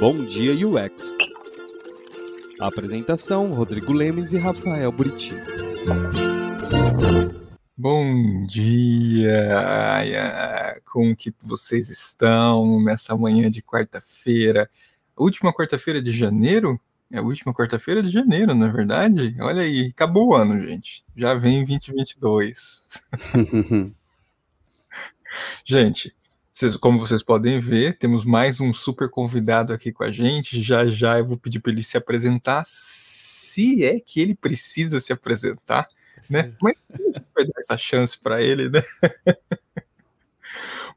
Bom Dia UX. apresentação: Rodrigo Lemes e Rafael Buriti. Bom dia! Como que vocês estão nessa manhã de quarta-feira? Última quarta-feira de janeiro? É a última quarta-feira de janeiro, não é verdade? Olha aí, acabou o ano, gente. Já vem 2022. gente, vocês, como vocês podem ver, temos mais um super convidado aqui com a gente. Já já eu vou pedir para ele se apresentar, se é que ele precisa se apresentar, né? Mas vai dar essa chance para ele, né?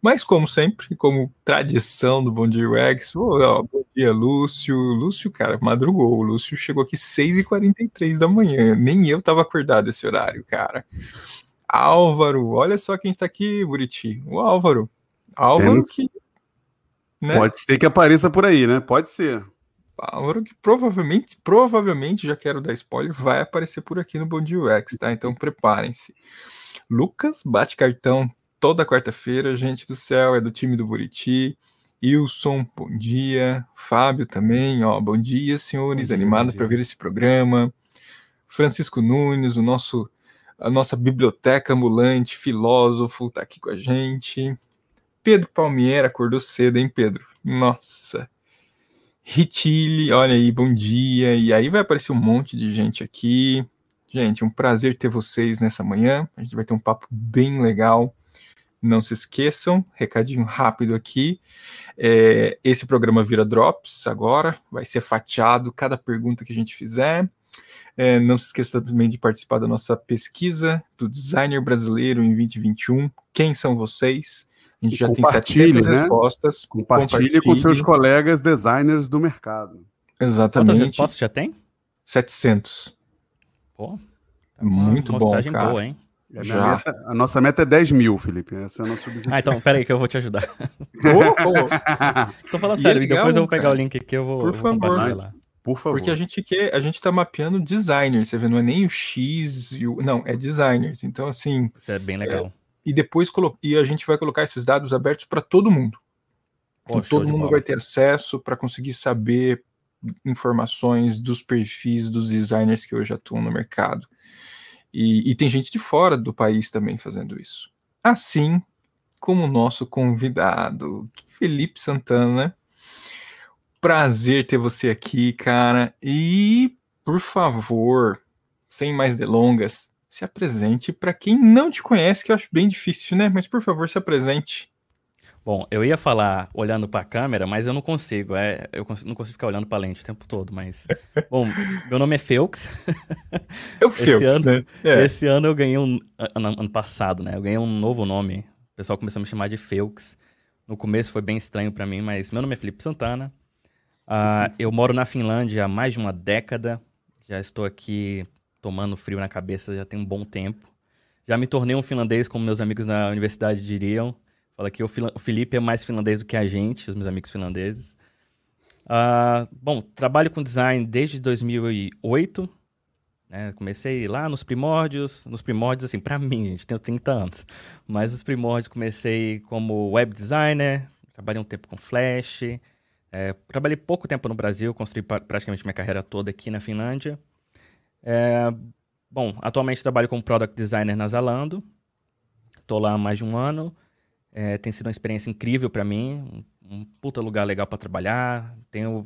Mas, como sempre, como tradição do Bom Dia UX, bom dia, Lúcio. Lúcio, cara, madrugou. O Lúcio chegou aqui 6h43 da manhã. Nem eu tava acordado esse horário, cara. Álvaro, olha só quem está aqui, Buriti. O Álvaro. Álvaro Temos... que. Né? Pode ser que apareça por aí, né? Pode ser. Álvaro que provavelmente, provavelmente, já quero dar spoiler, vai aparecer por aqui no Bom Dia UX, tá? Então preparem-se. Lucas bate cartão toda quarta-feira, gente do céu, é do time do Buriti. Wilson, bom dia. Fábio também, ó, bom dia, senhores, bom dia, animado para ver esse programa. Francisco Nunes, o nosso a nossa biblioteca ambulante, filósofo, tá aqui com a gente. Pedro Palmieri acordou cedo, hein, Pedro? Nossa. Ritile, olha aí, bom dia. E aí vai aparecer um monte de gente aqui. Gente, um prazer ter vocês nessa manhã. A gente vai ter um papo bem legal. Não se esqueçam, recadinho rápido aqui. É, esse programa vira Drops agora, vai ser fatiado cada pergunta que a gente fizer. É, não se esqueça também de participar da nossa pesquisa do designer brasileiro em 2021. Quem são vocês? A gente já tem 700 né? respostas. Compartilhe, compartilhe, com seus colegas designers do mercado. Exatamente. Quantas respostas já tem? 700. Pô, tá muito bom, cara. boa, hein? A, já. Meta, a nossa meta é 10 mil, Felipe. Esse é o nosso objetivo. Ah, então, peraí que eu vou te ajudar. oh, oh. Tô falando sério, é legal, depois eu vou pegar cara. o link aqui eu vou, Por vou favor. lá. Por favor. Porque a gente quer, a gente tá mapeando designers, você vê, não é nem o X e o. Não, é designers. Então, assim. Isso é bem legal. É, e depois e a gente vai colocar esses dados abertos para todo mundo. Então, todo mundo vai ter acesso para conseguir saber informações dos perfis dos designers que hoje atuam no mercado. E, e tem gente de fora do país também fazendo isso. Assim como o nosso convidado, Felipe Santana. Prazer ter você aqui, cara. E, por favor, sem mais delongas, se apresente para quem não te conhece, que eu acho bem difícil, né? Mas por favor, se apresente. Bom, eu ia falar olhando para a câmera, mas eu não consigo. É, eu não consigo ficar olhando para a lente o tempo todo. Mas, bom, meu nome é Felix. É o Felix, esse ano, né? É. Esse ano eu ganhei um ano, ano, passado, né? Eu ganhei um novo nome. O pessoal começou a me chamar de Felix. No começo foi bem estranho para mim, mas meu nome é Felipe Santana. Uh, eu moro na Finlândia há mais de uma década. Já estou aqui tomando frio na cabeça já tem um bom tempo. Já me tornei um finlandês, como meus amigos na universidade diriam. Fala que o, Felipe é mais finlandês do que a gente, os meus amigos finlandeses. Uh, bom, trabalho com design desde 2008. Né? Comecei lá nos primórdios. Nos primórdios, assim, para mim, gente, tenho 30 anos. Mas os primórdios comecei como web designer. Trabalhei um tempo com Flash. É, trabalhei pouco tempo no Brasil, construí praticamente minha carreira toda aqui na Finlândia. É, bom, atualmente trabalho como Product Designer na Zalando. Estou lá há mais de um ano. É, tem sido uma experiência incrível para mim. Um, um puta lugar legal para trabalhar. Tenho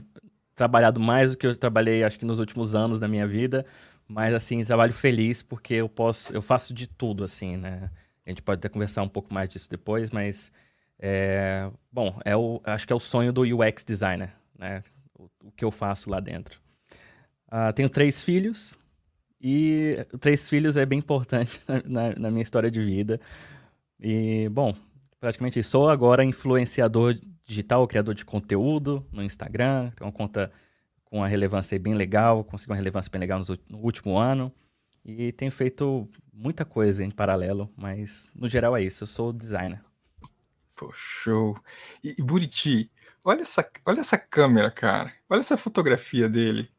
trabalhado mais do que eu trabalhei, acho que nos últimos anos da minha vida. Mas, assim, trabalho feliz porque eu posso... Eu faço de tudo, assim, né? A gente pode até conversar um pouco mais disso depois, mas... É, bom, é o, acho que é o sonho do UX designer, né? O, o que eu faço lá dentro. Uh, tenho três filhos, e três filhos é bem importante na, na, minha história de vida. E, bom, praticamente sou agora influenciador digital, criador de conteúdo no Instagram. Tenho uma conta com uma relevância bem legal, consegui uma relevância bem legal no, último ano. E tenho feito muita coisa em paralelo, mas no geral é isso. Eu sou designer. Pô, show. E, e Buriti, olha essa, olha essa câmera, cara. Olha essa fotografia dele.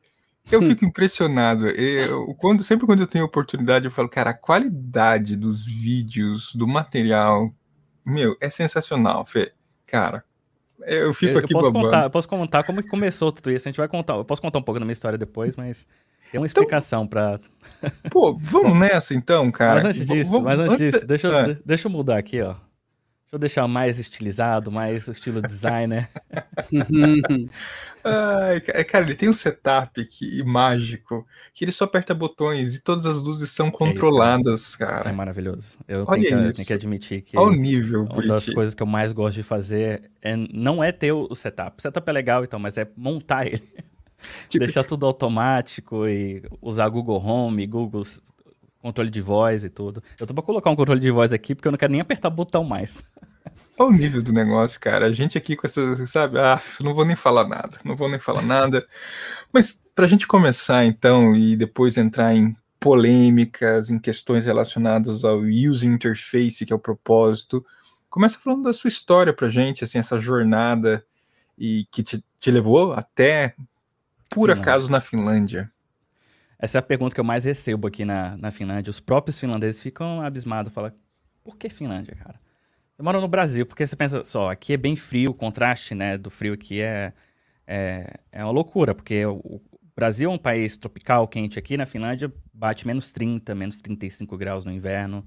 Eu fico impressionado. Eu, quando, sempre quando eu tenho oportunidade, eu falo, cara, a qualidade dos vídeos, do material, meu, é sensacional, Fê. Cara, Eu fico eu, aqui eu posso babando. contar, Eu posso contar como que começou tudo isso. A gente vai contar. Eu posso contar um pouco da minha história depois, mas tem uma Então, explicação pra. Pô, vamos nessa então, cara. Mas antes disso, vamos- mas antes disso, de- deixa, Ah, de- deixa eu mudar aqui, ó. Deixa eu deixar mais estilizado, mais estilo designer. ai, ca- cara, ele tem um setup que, mágico que ele só aperta botões e todas as luzes são controladas, É cara. maravilhoso. Eu tenho que, eu isso. tenho que admitir que Olha o nível, uma das coisas que eu mais gosto de fazer é, não é ter o setup. O setup é legal e tal, mas é montar ele. Tipo- Deixar tudo automático e usar Google Home, Google controle de voz e tudo. Eu tô pra colocar um controle de voz aqui porque eu não quero nem apertar botão mais. Olha o nível do negócio, cara. A gente aqui com essas, sabe? Ah, não vou nem falar nada. Não vou nem falar nada. Mas pra gente começar então e depois entrar em polêmicas, em questões relacionadas ao user interface, que é o propósito, começa falando da sua história pra gente, assim, essa jornada e que te, te levou até por Finlândia. acaso na Finlândia. Essa é a pergunta que eu mais recebo aqui na, na Finlândia. Os próprios finlandeses ficam abismados. Falam, por que Finlândia, cara? Eu moro no Brasil, porque você pensa só, aqui é bem frio, o contraste né, do frio aqui é, é, é uma loucura, porque o, Brasil é um país tropical, quente. Aqui na Finlândia bate menos 30, menos 35 graus no inverno.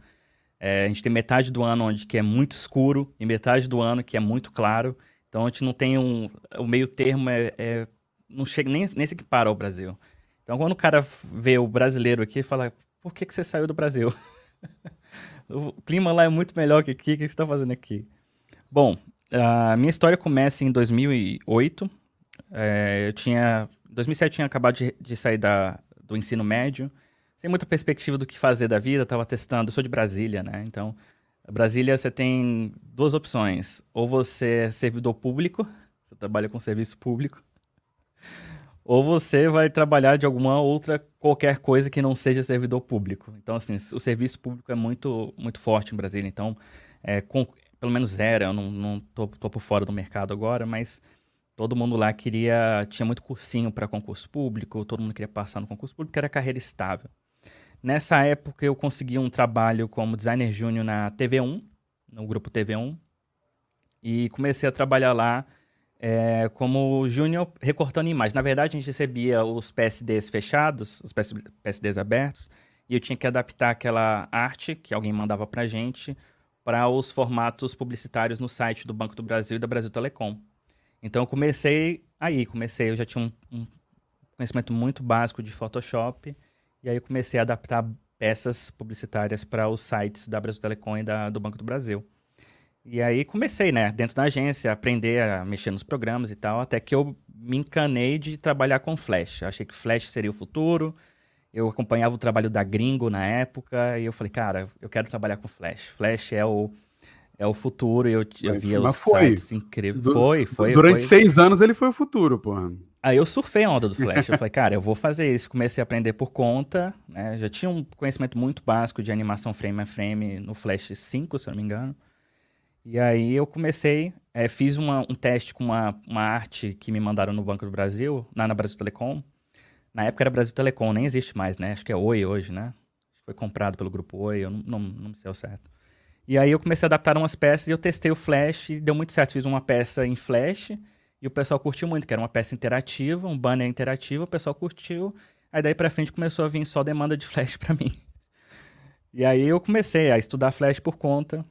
É, a gente tem metade do ano onde que é muito escuro e metade do ano que é muito claro. Então a gente não tem um. O meio termo é, é- não chega nem, nem se equipara ao Brasil. Então quando o cara vê o brasileiro aqui, fala: por que, que você saiu do Brasil? o clima lá é muito melhor que aqui, o que você está fazendo aqui? Bom, a minha história começa em 2008. É, eu tinha. Em 2007 eu tinha acabado de, de sair da, do ensino médio, sem muita perspectiva do que fazer da vida, estava testando. Eu sou de Brasília, né? Então, Brasília você tem duas opções. Ou você é servidor público, você trabalha com serviço público, ou você vai trabalhar de alguma outra qualquer coisa que não seja servidor público. Então, assim, o serviço público é muito, muito forte em Brasília. Então, é, com- pelo menos era, eu não, não tô, tô por fora do mercado agora, mas todo mundo lá queria, tinha muito cursinho para concurso público, todo mundo queria passar no concurso público, era carreira estável. Nessa época, eu consegui um trabalho como designer júnior na TV1, no grupo TV1, e comecei a trabalhar lá é, como júnior recortando imagem. Na verdade, a gente recebia os PSDs fechados, os PS PSDs abertos, e eu tinha que adaptar aquela arte que alguém mandava pra gente para os formatos publicitários no site do Banco do Brasil e da Brasil Telecom. Então, eu comecei aí, comecei, eu já tinha um, um conhecimento muito básico de Photoshop, e aí eu comecei a adaptar peças publicitárias para os sites da Brasil Telecom e da, do Banco do Brasil. E aí comecei, né, dentro da agência, a aprender a mexer nos programas e tal, até que eu me encanei de trabalhar com Flash. Eu achei que Flash seria o futuro. Eu acompanhava o trabalho da Gringo na época e eu falei, cara, eu quero trabalhar com Flash. Flash é o, é o futuro e eu, eu via os foi. sites incríveis. Du- foi, foi. Durante foi. seis anos ele foi o futuro, porra. Aí eu surfei a onda do Flash. Eu falei, cara, eu vou fazer isso. Comecei a aprender por conta, né? Já tinha um conhecimento muito básico de animação frame a frame no Flash 5, se eu não me engano. E aí eu comecei, eh, fiz uma- um teste com uma, uma arte que me mandaram no Banco do Brasil, na, na Brasil Telecom. Na época era Brasil Telecom, nem existe mais, né? Acho que é Oi hoje, né? Foi comprado pelo grupo Oi, eu não, não, não sei ao certo. E aí eu comecei a adaptar umas peças e eu testei o Flash e deu muito certo. Fiz uma peça em Flash e o pessoal curtiu muito, que era uma peça interativa, um banner interativo, o pessoal curtiu. Aí daí pra frente começou a vir só demanda de Flash pra mim. E aí eu comecei a estudar Flash por conta.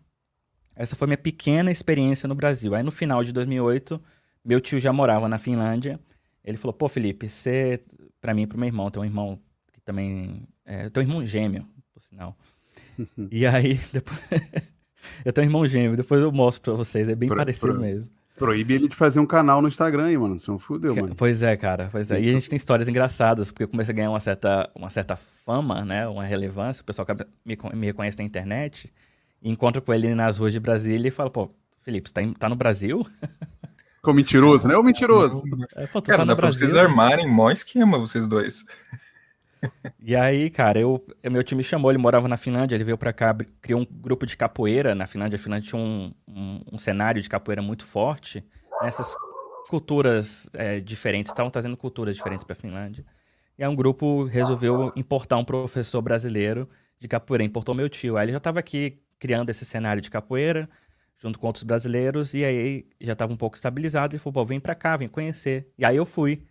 Essa foi minha pequena experiência no Brasil. Aí no final de 2008, meu tio já morava na Finlândia. Ele falou: "Pô, Felipe, você pra mim e pro meu irmão, tem um irmão que também é, eu tenho um irmão gêmeo, por sinal. e aí depois eu tenho um irmão gêmeo, depois eu mostro pra vocês, é bem Pro- parecido pro- mesmo. Proíbe ele de fazer um canal no Instagram aí, mano. Senão fudeu, mano. Pois é, cara, pois é. E a gente tem histórias engraçadas, porque eu comecei a ganhar uma certa, uma certa fama, né? Uma relevância. O pessoal me, me reconhece na internet. E encontra com ele nas ruas de Brasília e fala, pô, Felipe, você tá, em- tá no Brasil? Ficou mentiroso, né? Ô mentiroso. É, pô, Cara, tá dá pra Brasil. vocês armarem mó esquema, vocês dois. E aí, cara, eu, eu- meu time me chamou, ele morava na Finlândia, ele veio pra cá, criou um grupo de capoeira na Finlândia. A Finlândia tinha um, um, um cenário de capoeira muito forte. Essas culturas é, diferentes, estavam trazendo culturas diferentes pra Finlândia. E aí um grupo resolveu importar um professor brasileiro de capoeira, importou meu tio. Aí ele já estava aqui criando esse cenário de capoeira, junto com outros brasileiros, e aí já estava um pouco estabilizado, e falou, pô, vem pra cá, vem conhecer. E aí eu fui,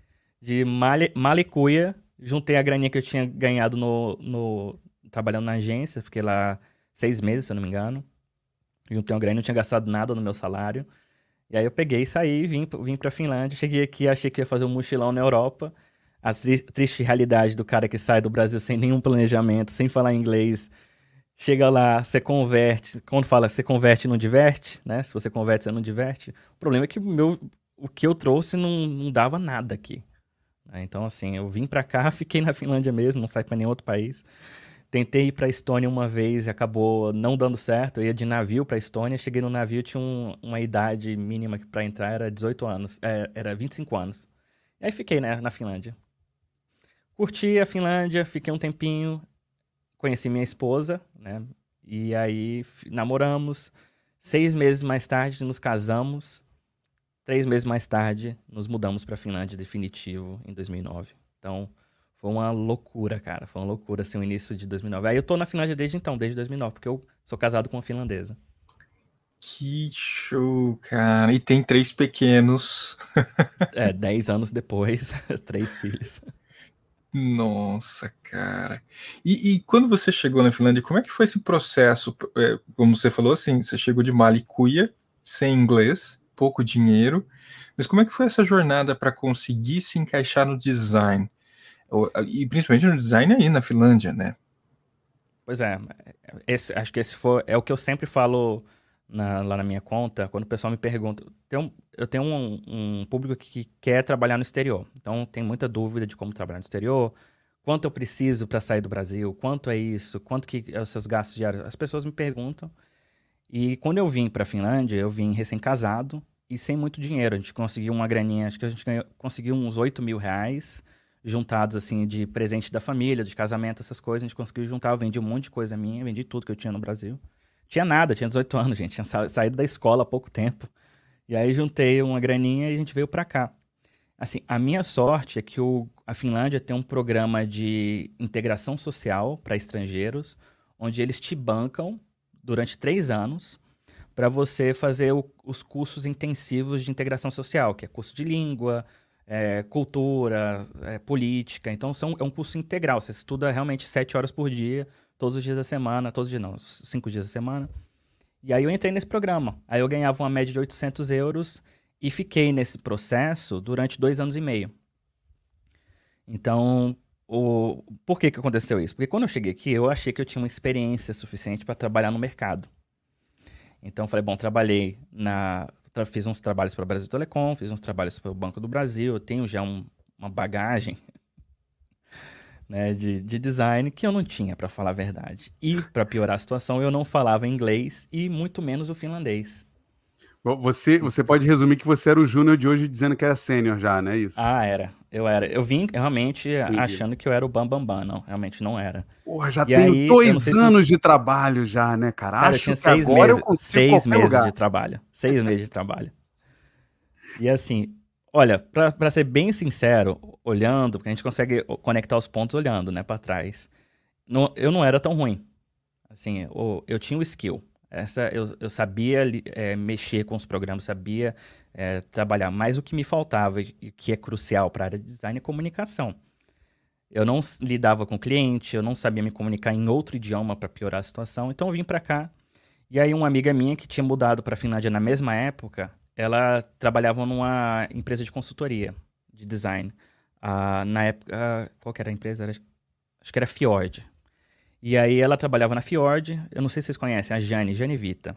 de Mali, Malicuia, juntei a graninha que eu tinha ganhado no, no, trabalhando na agência, fiquei lá seis meses, se eu não me engano. Juntei uma graninha, não tinha gastado nada no meu salário. E aí eu peguei, saí, vim, vim pra Finlândia, cheguei aqui, achei que ia fazer um mochilão na Europa. A tri triste realidade do cara que sai do Brasil sem nenhum planejamento, sem falar inglês, Chega lá, você converte. Quando fala você converte, não diverte, né? Se você converte, você não diverte. O problema é que meu, o que eu trouxe não, não dava nada aqui. Né? Então, assim, eu vim para cá, fiquei na Finlândia mesmo, não saí para nenhum outro país. Tentei ir para Estônia uma vez e acabou não dando certo. Eu ia de navio para Estônia, cheguei no navio, tinha um, uma idade mínima para entrar, era 18 anos, é, era 25 anos. E aí fiquei, né, na Finlândia. Curti a Finlândia, fiquei um tempinho, conheci minha esposa, né? E aí namoramos. Seis meses mais tarde nos casamos. Três meses mais tarde nos mudamos para Finlândia definitivo em 2009. Então foi uma loucura, cara. Foi uma loucura assim o início de 2009. Aí eu tô na Finlândia desde então, desde 2009, porque eu sou casado com uma finlandesa. Que show, cara. E tem três pequenos. é, dez anos depois, três filhos. Nossa, cara. E, e, quando você chegou na Finlândia, como é que foi esse processo? É, como você falou assim, você chegou de Malicuia, sem inglês, pouco dinheiro, mas como é que foi essa jornada para conseguir se encaixar no design? E principalmente no design aí na Finlândia, né? Pois é, esse, acho que esse foi, é o que eu sempre falo na, lá na minha conta, quando o pessoal me pergunta. Tem um, eu tenho um, um, público que quer trabalhar no exterior. Então, tem muita dúvida de como trabalhar no exterior, quanto eu preciso para sair do Brasil, quanto é isso, quanto que é os seus gastos diários. As pessoas me perguntam. E quando eu vim para a Finlândia, eu vim recém-casado e sem muito dinheiro. A gente conseguiu uma graninha, acho que a gente ganhou, conseguiu uns 8 mil reais juntados, assim, de presente da família, de casamento, essas coisas. A gente conseguiu juntar, eu vendi um monte de coisa minha, vendi tudo que eu tinha no Brasil. Tinha nada, tinha 18 anos, gente. Tinha sa saído da escola há pouco tempo. E aí juntei uma graninha e a gente veio para cá. Assim, a minha sorte é que o, a Finlândia tem um programa de integração social para estrangeiros, onde eles te bancam durante três anos para você fazer o, os cursos intensivos de integração social, que é curso de língua, é, cultura, é, política. Então, são, é um curso integral. Você estuda realmente sete horas por dia todos os dias da semana, todos os dias não, cinco dias da semana. E aí eu entrei nesse programa. Aí eu ganhava uma média de 800 euros e fiquei nesse processo durante dois anos e meio. Então, o... por que, que aconteceu isso? Porque quando eu cheguei aqui, eu achei que eu tinha uma experiência suficiente para trabalhar no mercado. Então, falei, bom, trabalhei na... Fiz uns trabalhos para o Brasil Telecom, fiz uns trabalhos para o Banco do Brasil, eu tenho já um, uma bagagem né, de, de design que eu não tinha, para falar a verdade. E, para piorar a situação, eu não falava inglês e muito menos o finlandês. Você, você pode resumir que você era o júnior de hoje dizendo que era sênior já, né? Isso. Ah, era. Eu era. Eu vim realmente Entendi. achando que eu era o Bambambam. Bam, bam. Não, realmente não era. Porra, já e tenho aí, dois anos se... de trabalho já, né, cara? cara Acho eu tinha seis meses, seis meses lugar. de trabalho. Seis meses de trabalho. E assim, Olha, para ser bem sincero, olhando, porque a gente consegue conectar os pontos olhando, né, para trás. Eu não era tão ruim. Assim, eu, eu tinha o skill. Essa, eu, eu sabia é, mexer com os programas, sabia é, trabalhar. Mas o que me faltava, e que é crucial para a área de design, é comunicação. Eu não lidava com cliente, eu não sabia me comunicar em outro idioma para piorar a situação. Então eu vim para cá. E aí uma amiga minha que tinha mudado para a Finlândia na mesma época, ela trabalhava numa empresa de consultoria, de design. Ah, na época, qual que era a empresa? Era, acho que era Fjord. E aí ela trabalhava na Fjord, eu não sei se vocês conhecem, a Jane, Jane Vita.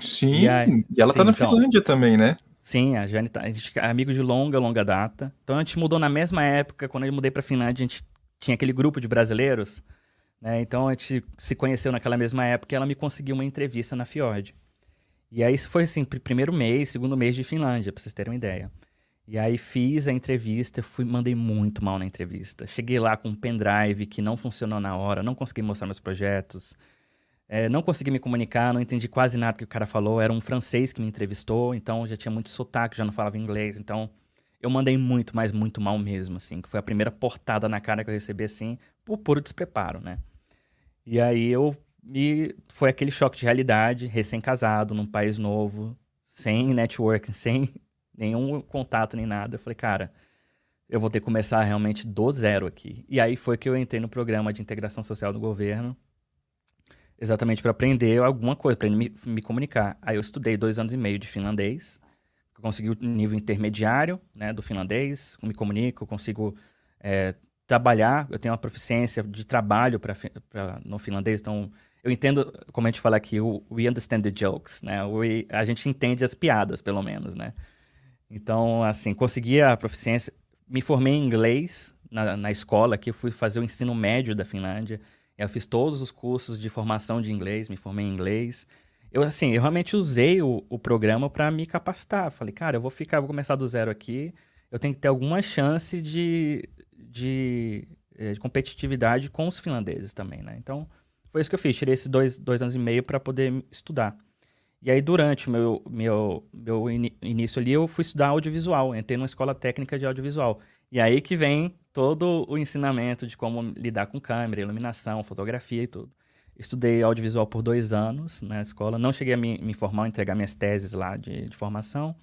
Sim, e, e ela sim, tá na então, Finlândia também, né? Sim, a Jane tá, a gente é amigo de longa, longa data. Então a gente mudou na mesma época, quando eu mudei pra Finlândia, a gente tinha aquele grupo de brasileiros, né? Então a gente se conheceu naquela mesma época e ela me conseguiu uma entrevista na Fjord. E aí isso foi assim, primeiro mês, segundo mês de Finlândia, pra vocês terem uma ideia. E aí fiz a entrevista, fui, mandei muito mal na entrevista. Cheguei lá com um pendrive que não funcionou na hora, não consegui mostrar meus projetos, é, não consegui me comunicar, não entendi quase nada que o cara falou. Era um francês que me entrevistou, então já tinha muito sotaque, já não falava inglês. Então eu mandei muito, mas muito mal mesmo, assim. Que foi a primeira portada na cara que eu recebi, assim, por puro despreparo, né? E aí eu e foi aquele choque de realidade, recém-casado, num país novo, sem network, sem nenhum contato nem nada. Eu falei, cara, eu vou ter que começar realmente do zero aqui. E aí foi que eu entrei no programa de integração social do governo, exatamente para aprender alguma coisa, para me, me comunicar. Aí eu estudei dois anos e meio de finlandês, consegui o nível intermediário né, do finlandês, me comunico, consigo é, trabalhar, eu tenho uma proficiência de trabalho pra, pra, no finlandês, então eu entendo, como a gente fala aqui, o we understand the jokes, né? We, a gente entende as piadas, pelo menos, né? Então, assim, consegui a proficiência, me formei em inglês na, na escola, que eu fui fazer o ensino médio da Finlândia, eu fiz todos os cursos de formação de inglês, me formei em inglês. Eu, assim, eu realmente usei o, o programa para me capacitar. Falei, cara, eu vou ficar, vou começar do zero aqui, eu tenho que ter alguma chance de, de, eh, de competitividade com os finlandeses também, né? Então, foi isso que eu fiz. Tirei esses dois, dois anos e meio para poder estudar. E aí, durante meu, meu, meu in, início ali, eu fui estudar audiovisual. Entrei numa escola técnica de audiovisual. E aí que vem todo o ensinamento de como lidar com câmera, iluminação, fotografia e tudo. Estudei audiovisual por dois anos na escola. Não cheguei a me, me formar, entregar minhas teses lá de, de formação.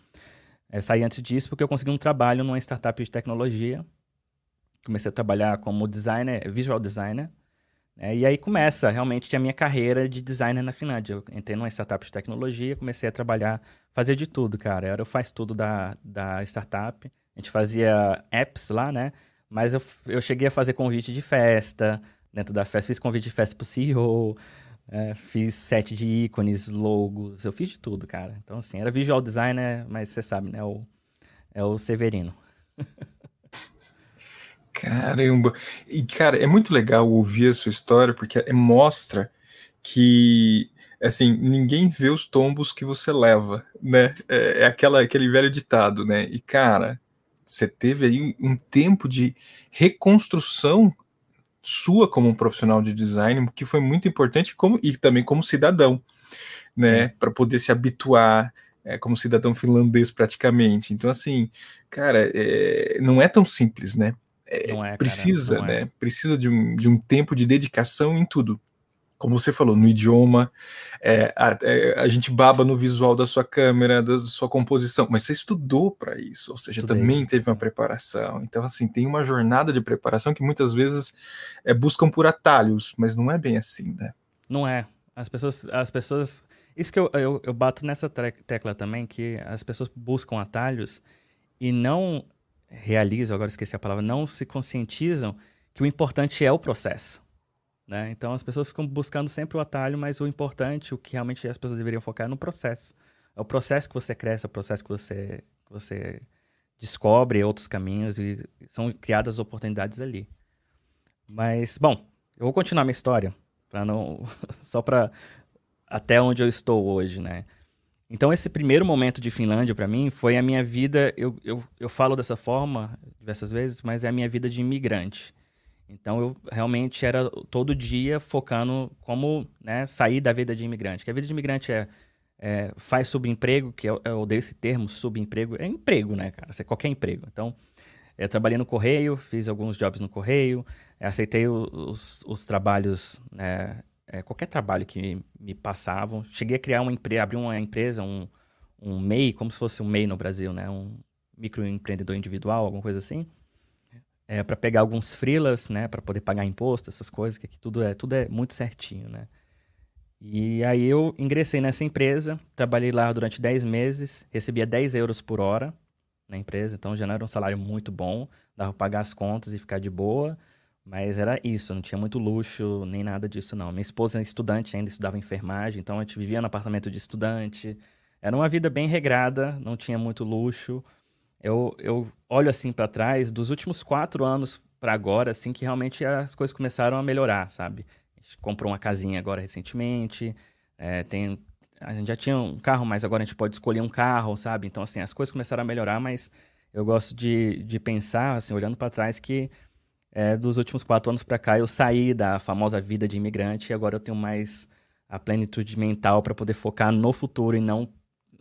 É, saí antes disso porque eu consegui um trabalho numa startup de tecnologia. Comecei a trabalhar como designer, visual designer. É, e aí começa realmente a minha carreira de designer na Finlândia. Eu entrei numa startup de tecnologia, comecei a trabalhar, fazer de tudo, cara. Era o faz tudo da, da startup. A gente fazia apps lá, né? Mas eu, eu cheguei a fazer convite de festa. Dentro da festa, fiz convite de festa pro CEO. É, fiz set de ícones, logos. Eu fiz de tudo, cara. Então, assim, era visual designer, mas você sabe, né? O, é o Severino. Caramba! E, cara, é muito legal ouvir a sua história, porque é, mostra que, assim, ninguém vê os tombos que você leva, né? É, é aquela, aquele velho ditado, né? E, cara, você teve aí um tempo de reconstrução sua como um profissional de design, que foi muito importante como, e também como cidadão, né? Para poder se habituar, é, como cidadão finlandês praticamente. Então, assim, cara, é, não é tão simples, né? É, é, precisa, cara, né? É. Precisa de um, de um tempo de dedicação em tudo. Como você falou, no idioma, é, a, a, gente baba no visual da sua câmera, da sua composição, mas você estudou para isso, ou seja, Estudei, também teve uma preparação. Então, assim, tem uma jornada de preparação que muitas vezes é, buscam por atalhos, mas não é bem assim, né? Não é. As pessoas, as pessoas, isso que eu, eu, eu bato nessa tecla também, que as pessoas buscam atalhos e não realizam, agora esqueci a palavra, não se conscientizam que o importante é o processo. Né? Então as pessoas ficam buscando sempre o atalho, mas o importante, o que realmente as pessoas deveriam focar é no processo. É o processo que você cresce, é o processo que você, que você descobre outros caminhos e são criadas oportunidades ali. Mas, bom, eu vou continuar minha história, para não só para até onde eu estou hoje, né? Então, esse primeiro momento de Finlândia, para mim, foi a minha vida. Eu, eu, eu falo dessa forma diversas vezes, mas é a minha vida de imigrante. Então, eu realmente era todo dia focando como né, sair da vida de imigrante. Que a vida de imigrante é, é faz subemprego, que eu, eu odeio esse termo, subemprego. É emprego, né, cara? Isso é qualquer emprego. Então, eu trabalhei no correio, fiz alguns jobs no correio, aceitei os, os trabalhos né, é, qualquer trabalho que me passavam. Cheguei a criar uma empresa, abrir uma empresa, um, um MEI, como se fosse um MEI no Brasil, né? Um microempreendedor individual, alguma coisa assim. É, para pegar alguns freelas, né? Para poder pagar imposto, essas coisas, que aqui tudo é, tudo é muito certinho, né? E aí eu ingressei nessa empresa, trabalhei lá durante 10 meses, recebia 10 euros por hora na empresa, então já não era um salário muito bom, dava para pagar as contas e ficar de boa. Mas era isso, não tinha muito luxo, nem nada disso, não. Minha esposa é estudante ainda, estudava enfermagem, então a gente vivia no apartamento de estudante. Era uma vida bem regrada, não tinha muito luxo. Eu, eu olho assim para trás, dos últimos quatro anos para agora, assim, que realmente as coisas começaram a melhorar, sabe? A gente comprou uma casinha agora recentemente, é, tem, a gente já tinha um carro, mas agora a gente pode escolher um carro, sabe? Então, assim, as coisas começaram a melhorar, mas eu gosto de, de pensar, assim, olhando para trás, que é, dos últimos quatro anos para cá eu saí da famosa vida de imigrante e agora eu tenho mais a plenitude mental para poder focar no futuro e não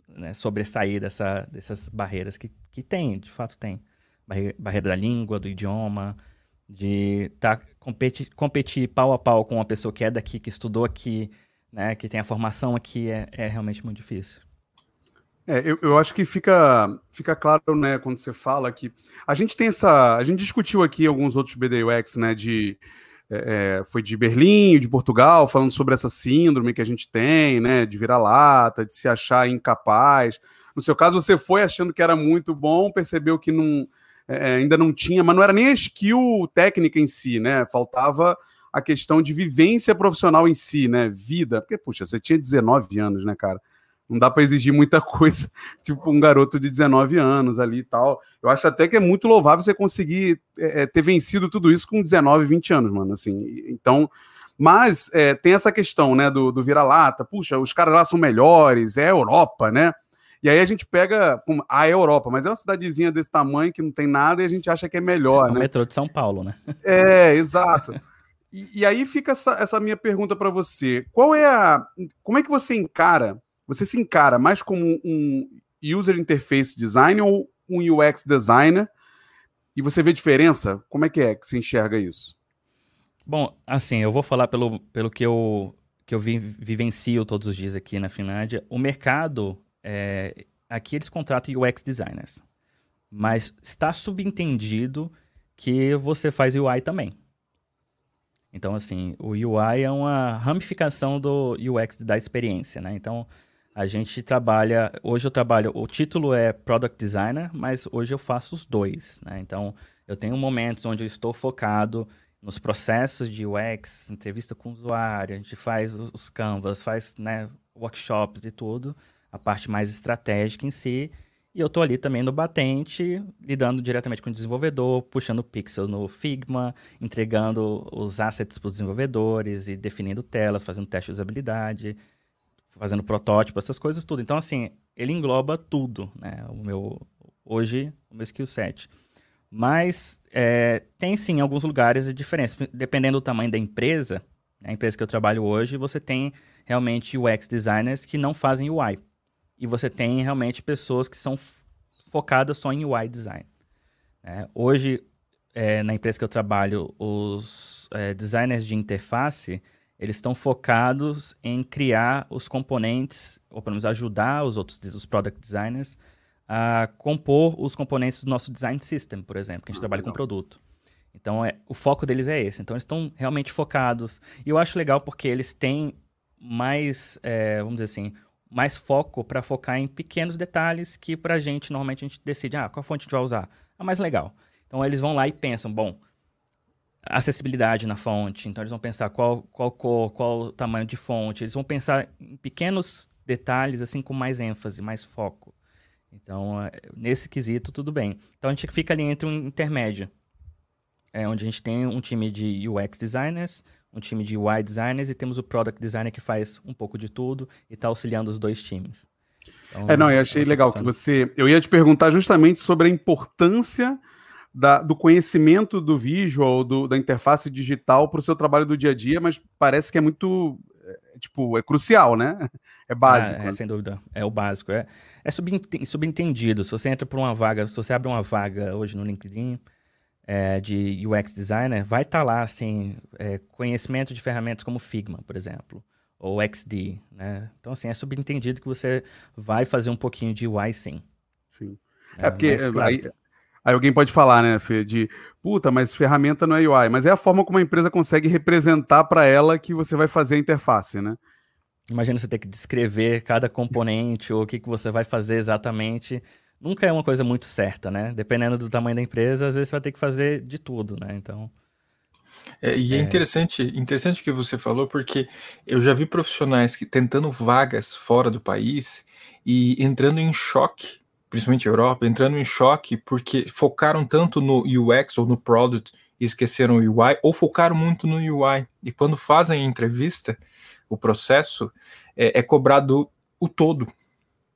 né, sobressair dessa, dessas barreiras que, que tem, de fato tem. Barreira, barreira da língua, do idioma, de tá competir, competir pau a pau com uma pessoa que é daqui, que estudou aqui, né, que tem a formação aqui, é, é realmente muito difícil. É, eu, eu, acho que fica, fica claro, né, quando você fala que a gente tem essa, a gente discutiu aqui alguns outros BDUX, né, de é, é, foi de Berlim, de Portugal, falando sobre essa síndrome que a gente tem, né, de virar-lata, de se achar incapaz. No seu caso, você foi achando que era muito bom, percebeu que não, é, ainda não tinha, mas não era nem a skill técnica em si, né? Faltava a questão de vivência profissional em si, né? Vida. Porque, puxa, você tinha 19 anos, né, cara? Não dá para exigir muita coisa, tipo um garoto de 19 anos ali e tal. Eu acho até que é muito louvável você conseguir é, é ter vencido tudo isso com 19, 20 anos, mano. Assim, então, mas é, tem essa questão, né, do, do vira-lata. Puxa, os caras lá são melhores, é a Europa, né? E aí a gente pega a Europa, mas é uma cidadezinha desse tamanho que não tem nada e a gente acha que é melhor, é né? o metrô de São Paulo, né? É, exato. E, e aí fica essa, essa minha pergunta para você. Qual é a. Como é que você encara? Você se encara mais como um user interface designer ou um UX designer? E você vê diferença? Como é que é que você enxerga isso? Bom, assim, eu vou falar pelo, pelo que eu, que eu vi, vivencio todos os dias aqui na Finlândia. O mercado é, aqui eles contratam UX designers, mas está subentendido que você faz UI também. Então, assim, o UI é uma ramificação do UX da experiência, né? Então, a gente trabalha, hoje eu trabalho, o título é Product Designer, mas hoje eu faço os dois, né? Então, eu tenho momentos onde eu estou focado nos processos de UX, entrevista com o usuário, a gente faz os, os canvas, faz né, workshops e tudo, a parte mais estratégica em si. E eu estou ali também no batente, lidando diretamente com o desenvolvedor, puxando pixel no Figma, entregando os assets para os desenvolvedores e definindo telas, fazendo teste de usabilidade, fazendo protótipo, essas coisas tudo. Então, assim, ele engloba tudo, né? O meu, hoje, o meu skill set. Mas é, tem sim alguns lugares de diferença. Dependendo do tamanho da empresa, a empresa que eu trabalho hoje, você tem realmente UX designers que não fazem UI e você tem realmente pessoas que são focadas só em UI design. É, hoje, é, na empresa que eu trabalho, os é, designers de interface, eles estão focados em criar os componentes, ou pelo menos ajudar os outros, os product designers, a compor os componentes do nosso design system, por exemplo, que a gente ah, trabalha com produto. Então, é, o foco deles é esse. Então, eles estão realmente focados. E eu acho legal porque eles têm mais, é, vamos dizer assim, mais foco para focar em pequenos detalhes que para a gente, normalmente, a gente decide, ah, qual fonte a gente vai usar? A mais legal. Então, eles vão lá e pensam, bom, acessibilidade na fonte, então eles vão pensar qual, qual cor, qual tamanho de fonte, eles vão pensar em pequenos detalhes, assim, com mais ênfase, mais foco. Então, é, nesse quesito, tudo bem. Então, a gente fica ali entre um intermédio, é, onde a gente tem um time de UX designers, um time de UI designers e temos o product designer que faz um pouco de tudo e está auxiliando os dois times. Então, é, não, eu achei legal que você. Eu ia te perguntar justamente sobre a importância da, do conhecimento do visual, do, da interface digital para o seu trabalho do dia a dia, mas parece que é muito. É, tipo, é crucial, né? É básico. É, é, sem dúvida. É o básico. É, é subentendido. Se você entra por uma vaga, se você abre uma vaga hoje no LinkedIn, é, de UX designer, vai estar tá lá assim, é, conhecimento de ferramentas como Figma, por exemplo, ou XD, né? Então, assim, é subentendido que você vai fazer um pouquinho de UI sim. Sim. É, é porque mas, claro, aí, aí, alguém pode falar, né, Fê, de puta, mas ferramenta não é UI, mas é a forma como a empresa consegue representar para ela que você vai fazer a interface, né? Imagina você ter que descrever cada componente ou o que, que você vai fazer exatamente nunca é uma coisa muito certa, né? Dependendo do tamanho da empresa, às vezes você vai ter que fazer de tudo, né? Então. É, e é, é interessante, interessante que você falou, porque eu já vi profissionais que tentando vagas fora do país e entrando em choque, principalmente Europa, entrando em choque porque focaram tanto no UX ou no product e esqueceram o UI, ou focaram muito no UI. E quando fazem a entrevista, o processo é, é cobrado o todo.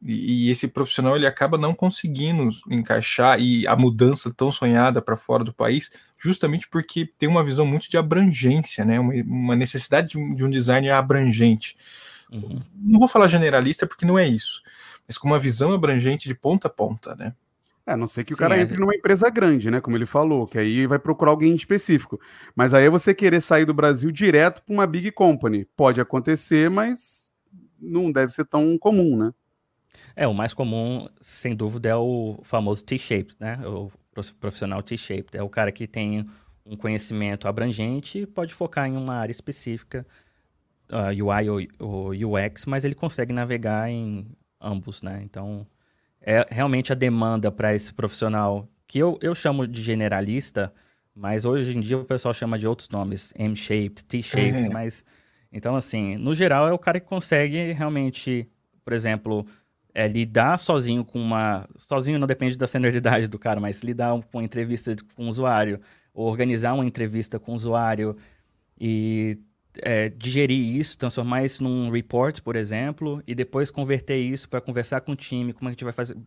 E, e, esse profissional ele acaba não conseguindo encaixar e a mudança tão sonhada para fora do país, justamente porque tem uma visão muito de abrangência, né? Uma, uma necessidade de um, de um, design abrangente. Uhum. Não vou falar generalista porque não é isso, mas com uma visão abrangente de ponta a ponta, né? É, a não sei que o Sim, cara é. entre numa empresa grande, né? Como ele falou, que aí vai procurar alguém específico. Mas aí é você querer sair do Brasil direto para uma big company. Pode acontecer, mas não deve ser tão comum, né? É, o mais comum, sem dúvida, é o famoso T-shaped, né? O profissional T-shaped. É o cara que tem um conhecimento abrangente e pode focar em uma área específica, uh, UI ou, ou UX, mas ele consegue navegar em ambos, né? Então, é realmente a demanda para esse profissional, que eu, eu chamo de generalista, mas hoje em dia o pessoal chama de outros nomes, M-shaped, T-shaped, uhum. mas... Então, assim, no geral é o cara que consegue realmente, por exemplo, é, lidar sozinho com uma... Sozinho não depende da senioridade do cara, mas lidar com uma entrevista com um usuário, ou organizar uma entrevista com o usuário e é, digerir isso, transformar isso num report, por exemplo, e depois converter isso para conversar com o time, como a gente vai fazer,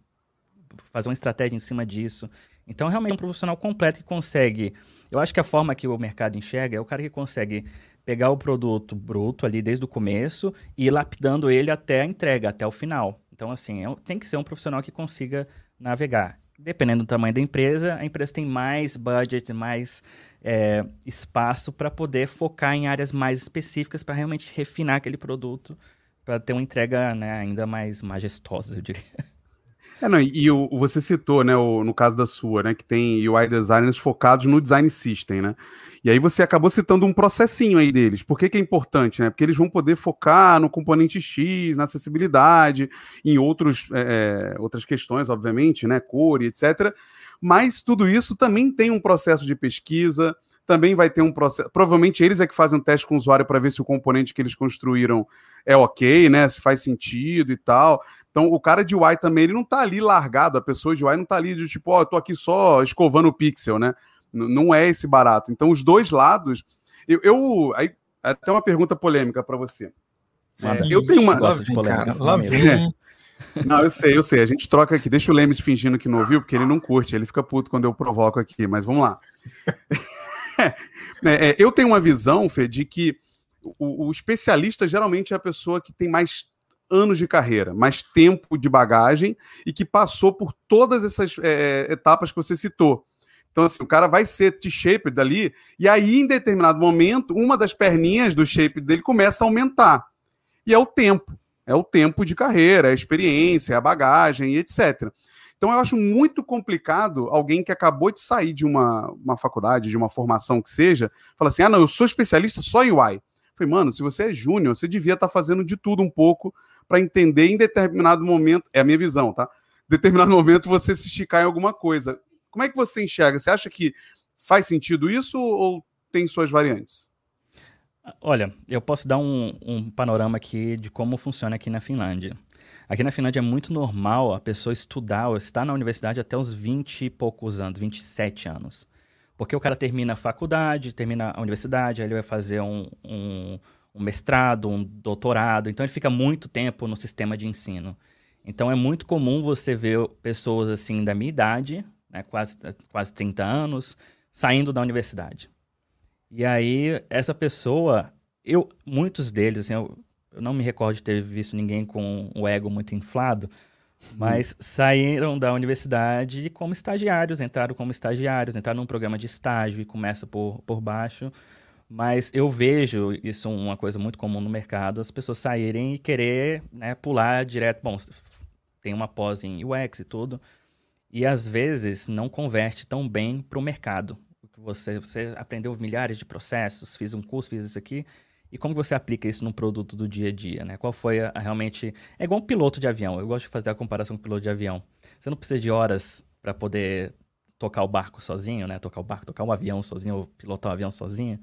fazer uma estratégia em cima disso. Então, realmente é um profissional completo que consegue. Eu acho que a forma que o mercado enxerga é o cara que consegue pegar o produto bruto ali desde o começo e ir lapidando ele até a entrega, até o final. Então, assim, é, tem que ser um profissional que consiga navegar. Dependendo do tamanho da empresa, a empresa tem mais budget, mais é, espaço para poder focar em áreas mais específicas para realmente refinar aquele produto para ter uma entrega né, ainda mais majestosa, eu diria. É, não, e, o, você citou, né, o, no caso da sua, né, que tem UI designers focados no design system, né? E aí você acabou citando um processinho aí deles. Por que, que é importante, né? Porque eles vão poder focar no componente X, na acessibilidade, em outros, é, é outras questões, obviamente, né, cor e etc. Mas tudo isso também tem um processo de pesquisa, também vai ter um processo. Provavelmente eles é que fazem um teste com o usuário para ver se o componente que eles construíram é ok, né? Se faz sentido e tal. Então, o cara de UI também, ele não tá ali largado, a pessoa de UI não tá ali de tipo, ó, oh, eu tô aqui só escovando o pixel, né? N não é esse barato. Então, os dois lados. Eu. eu aí, até uma pergunta polêmica para você. É, eu tenho uma. Gosto de polêmica. Lá vem. Não, eu sei, eu sei. A gente troca aqui. Deixa o Lemes fingindo que não ouviu, porque ele não curte. Ele fica puto quando eu provoco aqui. Mas vamos lá. É, é, eu tenho uma visão, Fê, de que o, o, especialista geralmente é a pessoa que tem mais anos de carreira, mais tempo de bagagem e que passou por todas essas é, é, etapas que você citou. Então, assim, o cara vai ser T-shaped dali, e aí, em determinado momento, uma das perninhas do shape dele começa a aumentar. E é o tempo. É o tempo de carreira, é a experiência, é a bagagem, etc. Então, eu acho muito complicado alguém que acabou de sair de uma, uma faculdade, de uma formação que seja, falar assim: ah, não, eu sou especialista só em UI. Falei, mano, se você é júnior, você devia estar tá fazendo de tudo um pouco para entender em determinado momento, é a minha visão, tá? Em determinado momento você se esticar em alguma coisa. Como é que você enxerga? Você acha que faz sentido isso ou tem suas variantes? Olha, eu posso dar um, um panorama aqui de como funciona aqui na Finlândia. Aqui na Finlândia é muito normal a pessoa estudar ou estar na universidade até os 20 e poucos anos, 27 anos. Porque o cara termina a faculdade, termina a universidade, aí ele vai fazer um, um, um mestrado, um doutorado, então ele fica muito tempo no sistema de ensino. Então é muito comum você ver pessoas assim da minha idade, né, quase, quase 30 anos, saindo da universidade. E aí, essa pessoa, eu, muitos deles, assim, eu, eu não me recordo de ter visto ninguém com o ego muito inflado, uhum. mas saíram da universidade como estagiários, entraram como estagiários, entraram num programa de estágio e começa por, por baixo. Mas eu vejo isso uma coisa muito comum no mercado, as pessoas saírem e querer né, pular direto. Bom, tem uma pós em UX e tudo, e às vezes não converte tão bem para o mercado. Você, você aprendeu milhares de processos, fiz um curso, fiz isso aqui, e como você aplica isso no produto do dia a dia, né? Qual foi a, a, realmente... É igual um piloto de avião. Eu gosto de fazer a comparação com o piloto de avião. Você não precisa de horas para poder tocar o barco sozinho, né? Tocar o barco, tocar um avião sozinho ou pilotar um avião sozinho.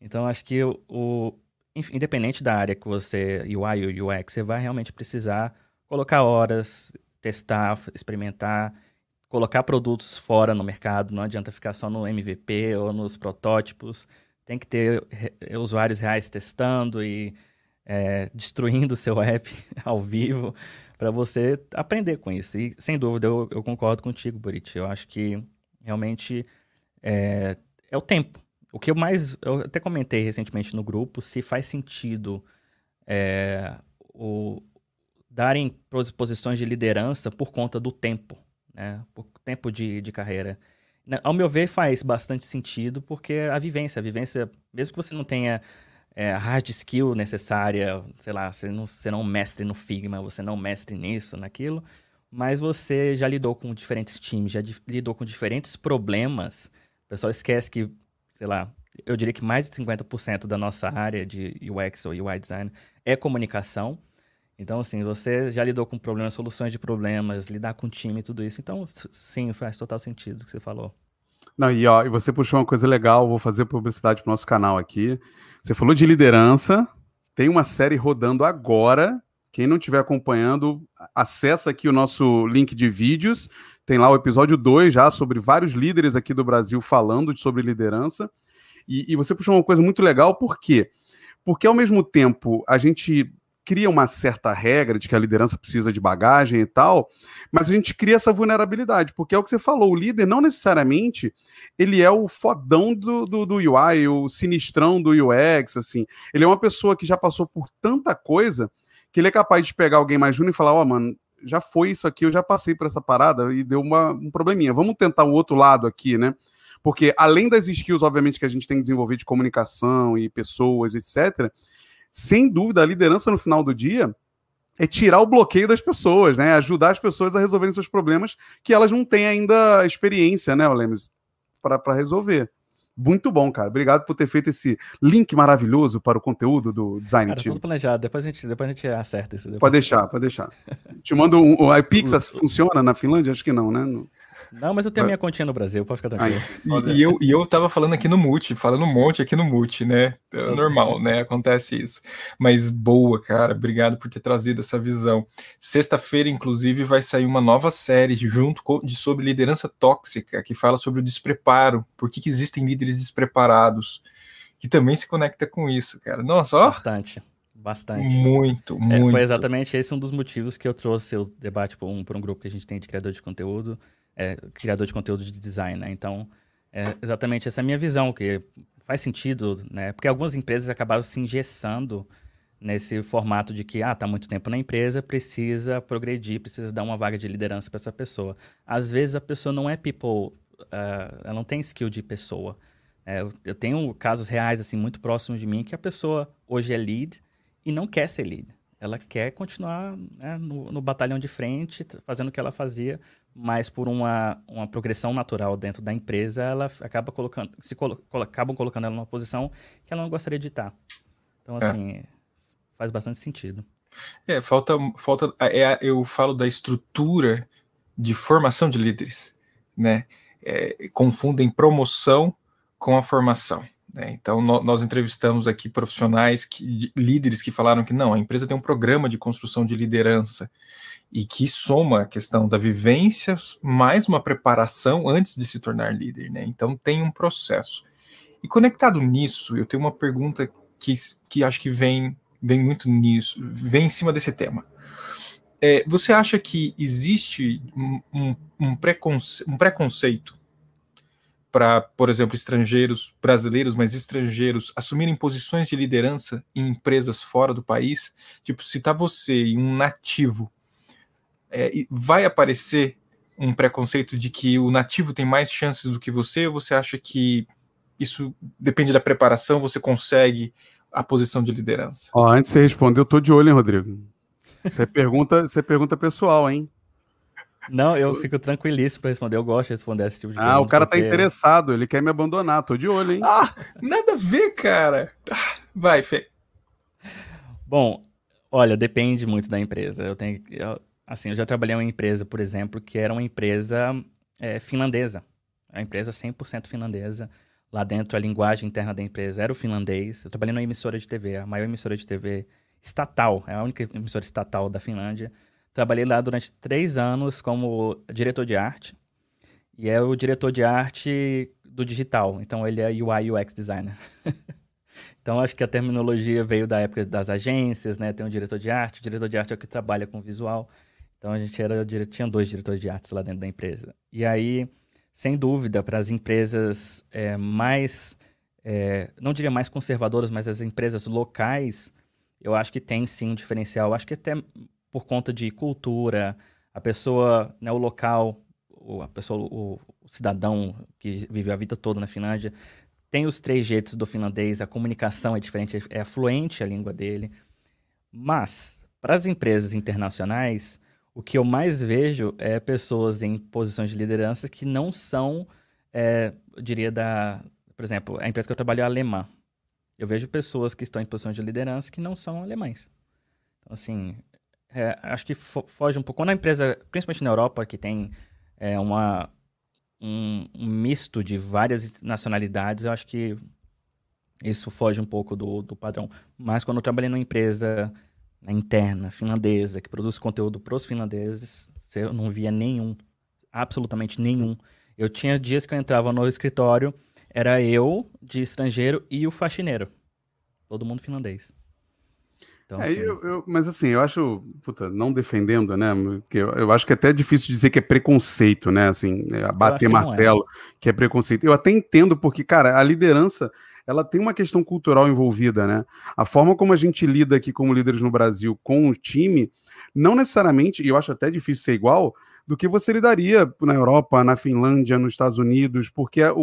Então, acho que o, o independente da área que você, UI ou UX, você vai realmente precisar colocar horas, testar, experimentar, colocar produtos fora no mercado. Não adianta ficar só no MVP ou nos protótipos tem que ter usuários reais testando e é, destruindo o seu app ao vivo para você aprender com isso. E, sem dúvida, eu, eu concordo contigo, Burit. Eu acho que realmente é, é, o tempo. O que eu mais... Eu até comentei recentemente no grupo se faz sentido é, o, darem posições de liderança por conta do tempo. Né? Por tempo de, de carreira. Ao meu ver, faz bastante sentido, porque a vivência, a vivência, mesmo que você não tenha é, hard skill necessária, sei lá, você não, você não mestre no Figma, você não mestre nisso, naquilo, mas você já lidou com diferentes times, já lidou com diferentes problemas. O pessoal esquece que, sei lá, eu diria que mais de 50% da nossa área de UX ou UI design é comunicação. Então, assim, você já lidou com problemas, soluções de problemas, lidar com time e tudo isso. Então, sim, faz total sentido o que você falou. Não, e, ó, e você puxou uma coisa legal, vou fazer publicidade pro nosso canal aqui. Você falou de liderança, tem uma série rodando agora. Quem não estiver acompanhando, acessa aqui o nosso link de vídeos. Tem lá o episódio 2 já sobre vários líderes aqui do Brasil falando sobre liderança. E, e você puxou uma coisa muito legal, por quê? Porque ao mesmo tempo a gente cria uma certa regra de que a liderança precisa de bagagem e tal, mas a gente cria essa vulnerabilidade, porque é o que você falou, o líder não necessariamente ele é o fodão do, do, do UI, o sinistrão do UX, assim. Ele é uma pessoa que já passou por tanta coisa que ele é capaz de pegar alguém mais júnior e falar, ó, oh, mano, já foi isso aqui, eu já passei por essa parada e deu uma, um probleminha. Vamos tentar o outro lado aqui, né? Porque além das skills, obviamente, que a gente tem que desenvolver de comunicação e pessoas, etc., sem dúvida, a liderança no final do dia é tirar o bloqueio das pessoas, né? Ajudar as pessoas a resolverem seus problemas que elas não têm ainda experiência, né, Lemes, para resolver. Muito bom, cara. Obrigado por ter feito esse link maravilhoso para o conteúdo do Design cara, Team. tudo planejado. Depois a gente, depois a gente acerta isso. Depois. Pode deixar, pode deixar. Te mando um... O iPix funciona na Finlândia? Acho que não, né? Não, mas eu tenho a minha continha no Brasil, pode ficar tranquilo. e, e, eu, e eu tava falando aqui no Mute, falando um monte aqui no Mute, né? É normal, né? Acontece isso. Mas boa, cara. Obrigado por ter trazido essa visão. Sexta-feira, inclusive, vai sair uma nova série junto com, de sobre liderança tóxica, que fala sobre o despreparo. Por que, que existem líderes despreparados? Que também se conecta com isso, cara. Nossa, ó. Bastante. Bastante. Muito, muito. É, foi exatamente esse um dos motivos que eu trouxe o debate para um, um grupo que a gente tem de criador de conteúdo é, criador de conteúdo de design, né? Então, é exatamente essa é a minha visão, que faz sentido, né? Porque algumas empresas acabaram se engessando nesse formato de que, ah, tá muito tempo na empresa, precisa progredir, precisa dar uma vaga de liderança para essa pessoa. Às vezes a pessoa não é people, uh, ela não tem skill de pessoa. É, eu, tenho casos reais, assim, muito próximos de mim, que a pessoa hoje é lead e não quer ser lead. Ela quer continuar né, no, no batalhão de frente, fazendo o que ela fazia, mas por uma, uma progressão natural dentro da empresa, ela acaba colocando, se colo, acabam colocando ela numa posição que ela não gostaria de estar. Então, é. assim, é. faz bastante sentido. É, falta, falta é, eu falo da estrutura de formação de líderes, né? É, confundem promoção com a formação. Né? Então, no, nós entrevistamos aqui profissionais, que, líderes que falaram que não, a empresa tem um programa de construção de liderança e que soma a questão da vivência mais uma preparação antes de se tornar líder, né? Então tem um processo. E conectado nisso, eu tenho uma pergunta que, que acho que vem, vem muito nisso, vem em cima desse tema. É, você acha que existe um, um, um, preconce, um preconceito para, por exemplo, estrangeiros, brasileiros, mas estrangeiros, assumirem posições de liderança em empresas fora do país? Tipo, se tá você e um nativo é, vai aparecer um preconceito de que o nativo tem mais chances do que você, ou você acha que isso depende da preparação, você consegue a posição de liderança? Ó, antes de você responder, eu tô de olho, hein, Rodrigo? Você pergunta, você pergunta pessoal, hein? Não, eu fico tranquilíssimo para responder. Eu gosto de responder esse tipo de pergunta. Ah, o cara tá porque... tá interessado, ele quer me abandonar. Tô de olho, hein? Ah, nada a ver, cara. Vai, Fê. Bom, olha, depende muito da empresa. Eu tenho, eu, Assim, eu já trabalhei em uma empresa, por exemplo, que era uma empresa é, finlandesa. A empresa 100% finlandesa. Lá dentro, a linguagem interna da empresa era o finlandês. Eu trabalhei numa emissora de TV, a maior emissora de TV estatal, é a única emissora estatal da Finlândia. Trabalhei lá durante três anos como diretor de arte. E é o diretor de arte do digital. Então, ele é UI UX designer. então, acho que a terminologia veio da época das agências, né? Tem um diretor de arte. O diretor de arte é o que trabalha com visual. Então a gente era tinha dois diretores de artes lá dentro da empresa. E aí, sem dúvida, para as empresas é, mais, é, não diria mais conservadoras, mas as empresas locais, eu acho que tem sim um diferencial. Eu acho que até por conta de cultura, a pessoa, né, o local, o, a pessoa, o, o cidadão que viveu a vida toda na Finlândia, tem os três jeitos do finlandês, a comunicação é diferente, é fluente a língua dele. Mas, para as empresas internacionais, o que eu mais vejo é pessoas em posições de liderança que não são, é, eu diria, da. Por exemplo, a empresa que eu trabalho é alemã. Eu vejo pessoas que estão em posições de liderança que não são alemães. Então, assim, é, acho que fo foge um pouco. Quando a empresa, principalmente na Europa, que tem é, uma, um, um, misto de várias nacionalidades, eu acho que isso foge um pouco do, do padrão. Mas quando eu trabalhei numa empresa interna finlandesa que produz conteúdo para os finlandeses, eu não via nenhum, absolutamente nenhum. Eu tinha dias que eu entrava no escritório, era eu de estrangeiro e o faxineiro. Todo mundo finlandês. Então, é, assim... eu, eu, mas assim, eu acho, puta, não defendendo, né? Que eu, eu, acho que é até difícil dizer que é preconceito, né? Assim, é, bater que martelo, é. que é preconceito. Eu até entendo, porque, cara, a liderança ela tem uma questão cultural envolvida, né? A forma como a gente lida aqui como líderes no Brasil com o time, não necessariamente, e eu acho até difícil ser igual, do que você lidaria na Europa, na Finlândia, nos Estados Unidos, porque o,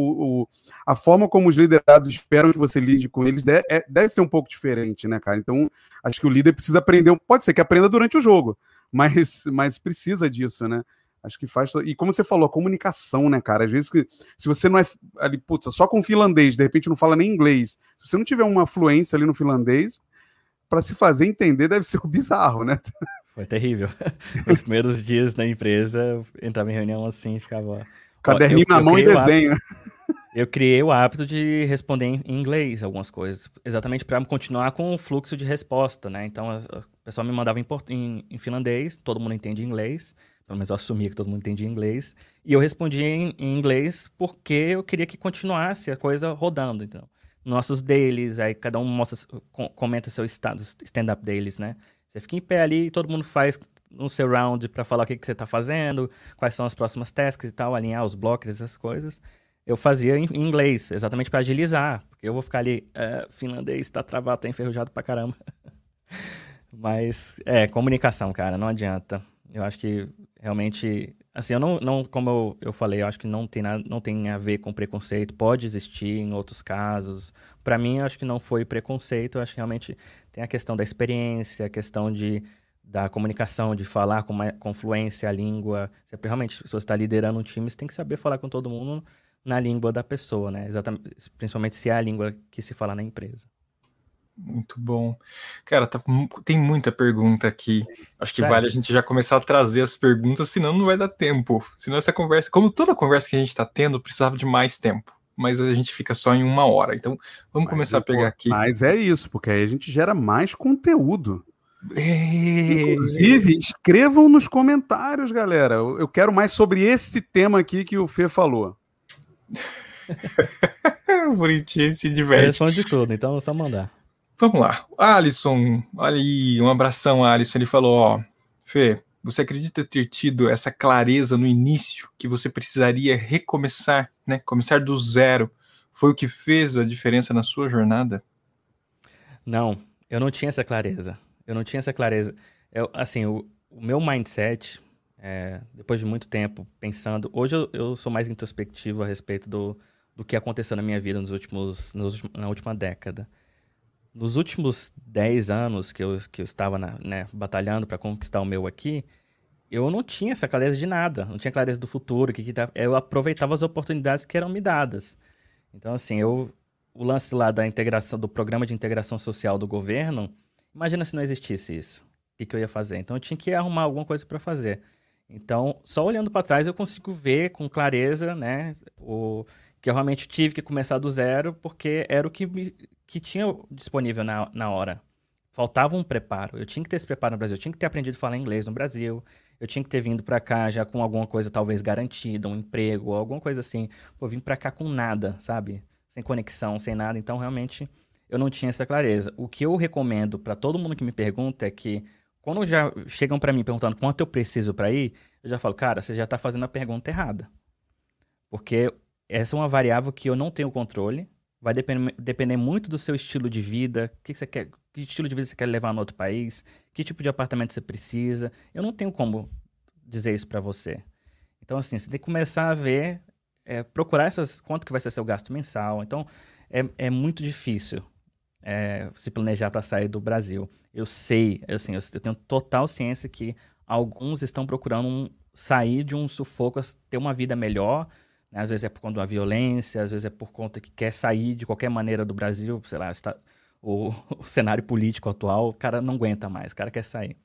o a forma como os liderados esperam que você lide com eles deve, é, deve ser um pouco diferente, né, cara? Então, acho que o líder precisa aprender, pode ser que aprenda durante o jogo, mas, mas precisa disso, né? Acho que faz. E como você falou, a comunicação, né, cara? Às vezes, que, se você não é ali, putz, só com finlandês, de repente não fala nem inglês, se você não tiver uma fluência ali no finlandês, para se fazer entender deve ser bizarro, né? Foi terrível. Os primeiros dias na empresa, eu entrava em reunião assim, ficava. Caderninho na mão e desenho. eu criei o hábito de responder em inglês algumas coisas, exatamente para continuar com o fluxo de resposta, né? Então, o pessoal me mandava em, em, em, finlandês, todo mundo entende inglês, pelo menos eu assumia que todo mundo entendia inglês, e eu respondia em, em inglês porque eu queria que continuasse a coisa rodando, então. Nossos dailies, aí cada um mostra, comenta seu status, stand-up dailies, né? Você fica em pé ali e todo mundo faz um seu round para falar o que, que você está fazendo, quais são as próximas tasks e tal, alinhar os blocos, essas coisas. Eu fazia em, inglês, exatamente para agilizar, porque eu vou ficar ali, uh, finlandês, está travado, está enferrujado pra caramba. Mas, é, comunicação, cara, não adianta. Eu acho que realmente, assim, eu não, não como eu, eu falei, eu acho que não tem, nada, não tem a ver com preconceito, pode existir em outros casos. Para mim, eu acho que não foi preconceito, eu acho que realmente tem a questão da experiência, a questão de, da comunicação, de falar com, uma, com fluência a língua. Você, realmente, se você está liderando um time, você tem que saber falar com todo mundo na língua da pessoa, né? Exatamente, principalmente se é a língua que se fala na empresa. Muito bom. Cara, tá, tem muita pergunta aqui. Acho que vale a gente já começar a trazer as perguntas, senão não vai dar tempo. Senão essa conversa, como toda conversa que a gente está tendo, precisava de mais tempo mas a gente fica só em uma hora. Então, vamos mas, começar a pegar aqui. Mas é isso, porque aí a gente gera mais conteúdo. É... Inclusive, escrevam nos comentários, galera. Eu quero mais sobre esse tema aqui que o Fê falou. Bonitinho, se diverte. Responde tudo, então é só mandar. Vamos lá. Alisson, olha aí, um abração, Alisson. Ele falou: Ó, Fê, você acredita ter tido essa clareza no início que você precisaria recomeçar, né? Começar do zero. Foi o que fez a diferença na sua jornada? Não, eu não tinha essa clareza. Eu não tinha essa clareza. Eu, assim, o, o meu mindset, é, depois de muito tempo pensando, hoje eu, eu, sou mais introspectivo a respeito do, do que aconteceu na minha vida nos últimos, nos, na última década. Nos últimos 10 anos que eu, que eu estava na, né, batalhando para conquistar o meu aqui, eu não tinha essa clareza de nada, não tinha clareza do futuro, que, que tá, eu aproveitava as oportunidades que eram me dadas. Então, assim, eu, o lance lá da integração, do programa de integração social do governo, imagina se não existisse isso, o que, que eu ia fazer? Então, eu tinha que arrumar alguma coisa para fazer. Então, só olhando para trás eu consigo ver com clareza, né, o que eu realmente tive que começar do zero, porque era o que me, que tinha disponível na, na hora. Faltava um preparo. Eu tinha que ter esse preparo no Brasil. Eu tinha que ter aprendido a falar inglês no Brasil. Eu tinha que ter vindo para cá já com alguma coisa talvez garantida, um emprego, alguma coisa assim. Pô, eu vim para cá com nada, sabe? Sem conexão, sem nada. Então, realmente, eu não tinha essa clareza. O que eu recomendo para todo mundo que me pergunta é que quando já chegam para mim perguntando quanto eu preciso para ir, eu já falo, cara, você já está fazendo a pergunta errada. Porque essa é uma variável que eu não tenho controle vai depender, depender muito do seu estilo de vida, o que, você quer, que estilo de vida você quer levar no outro país, que tipo de apartamento você precisa. Eu não tenho como dizer isso para você. Então, assim, você tem que começar a ver, é, procurar essas, quanto que vai ser seu gasto mensal. Então, é, é muito difícil é, se planejar para sair do Brasil. Eu sei, assim, eu tenho total ciência que alguns estão procurando um, sair de um sufoco, ter uma vida melhor. Né? Às vezes é por conta da violência, às vezes é por conta que quer sair de qualquer maneira do Brasil, sei lá, está, o, o cenário político atual, o cara não aguenta mais, o cara quer sair.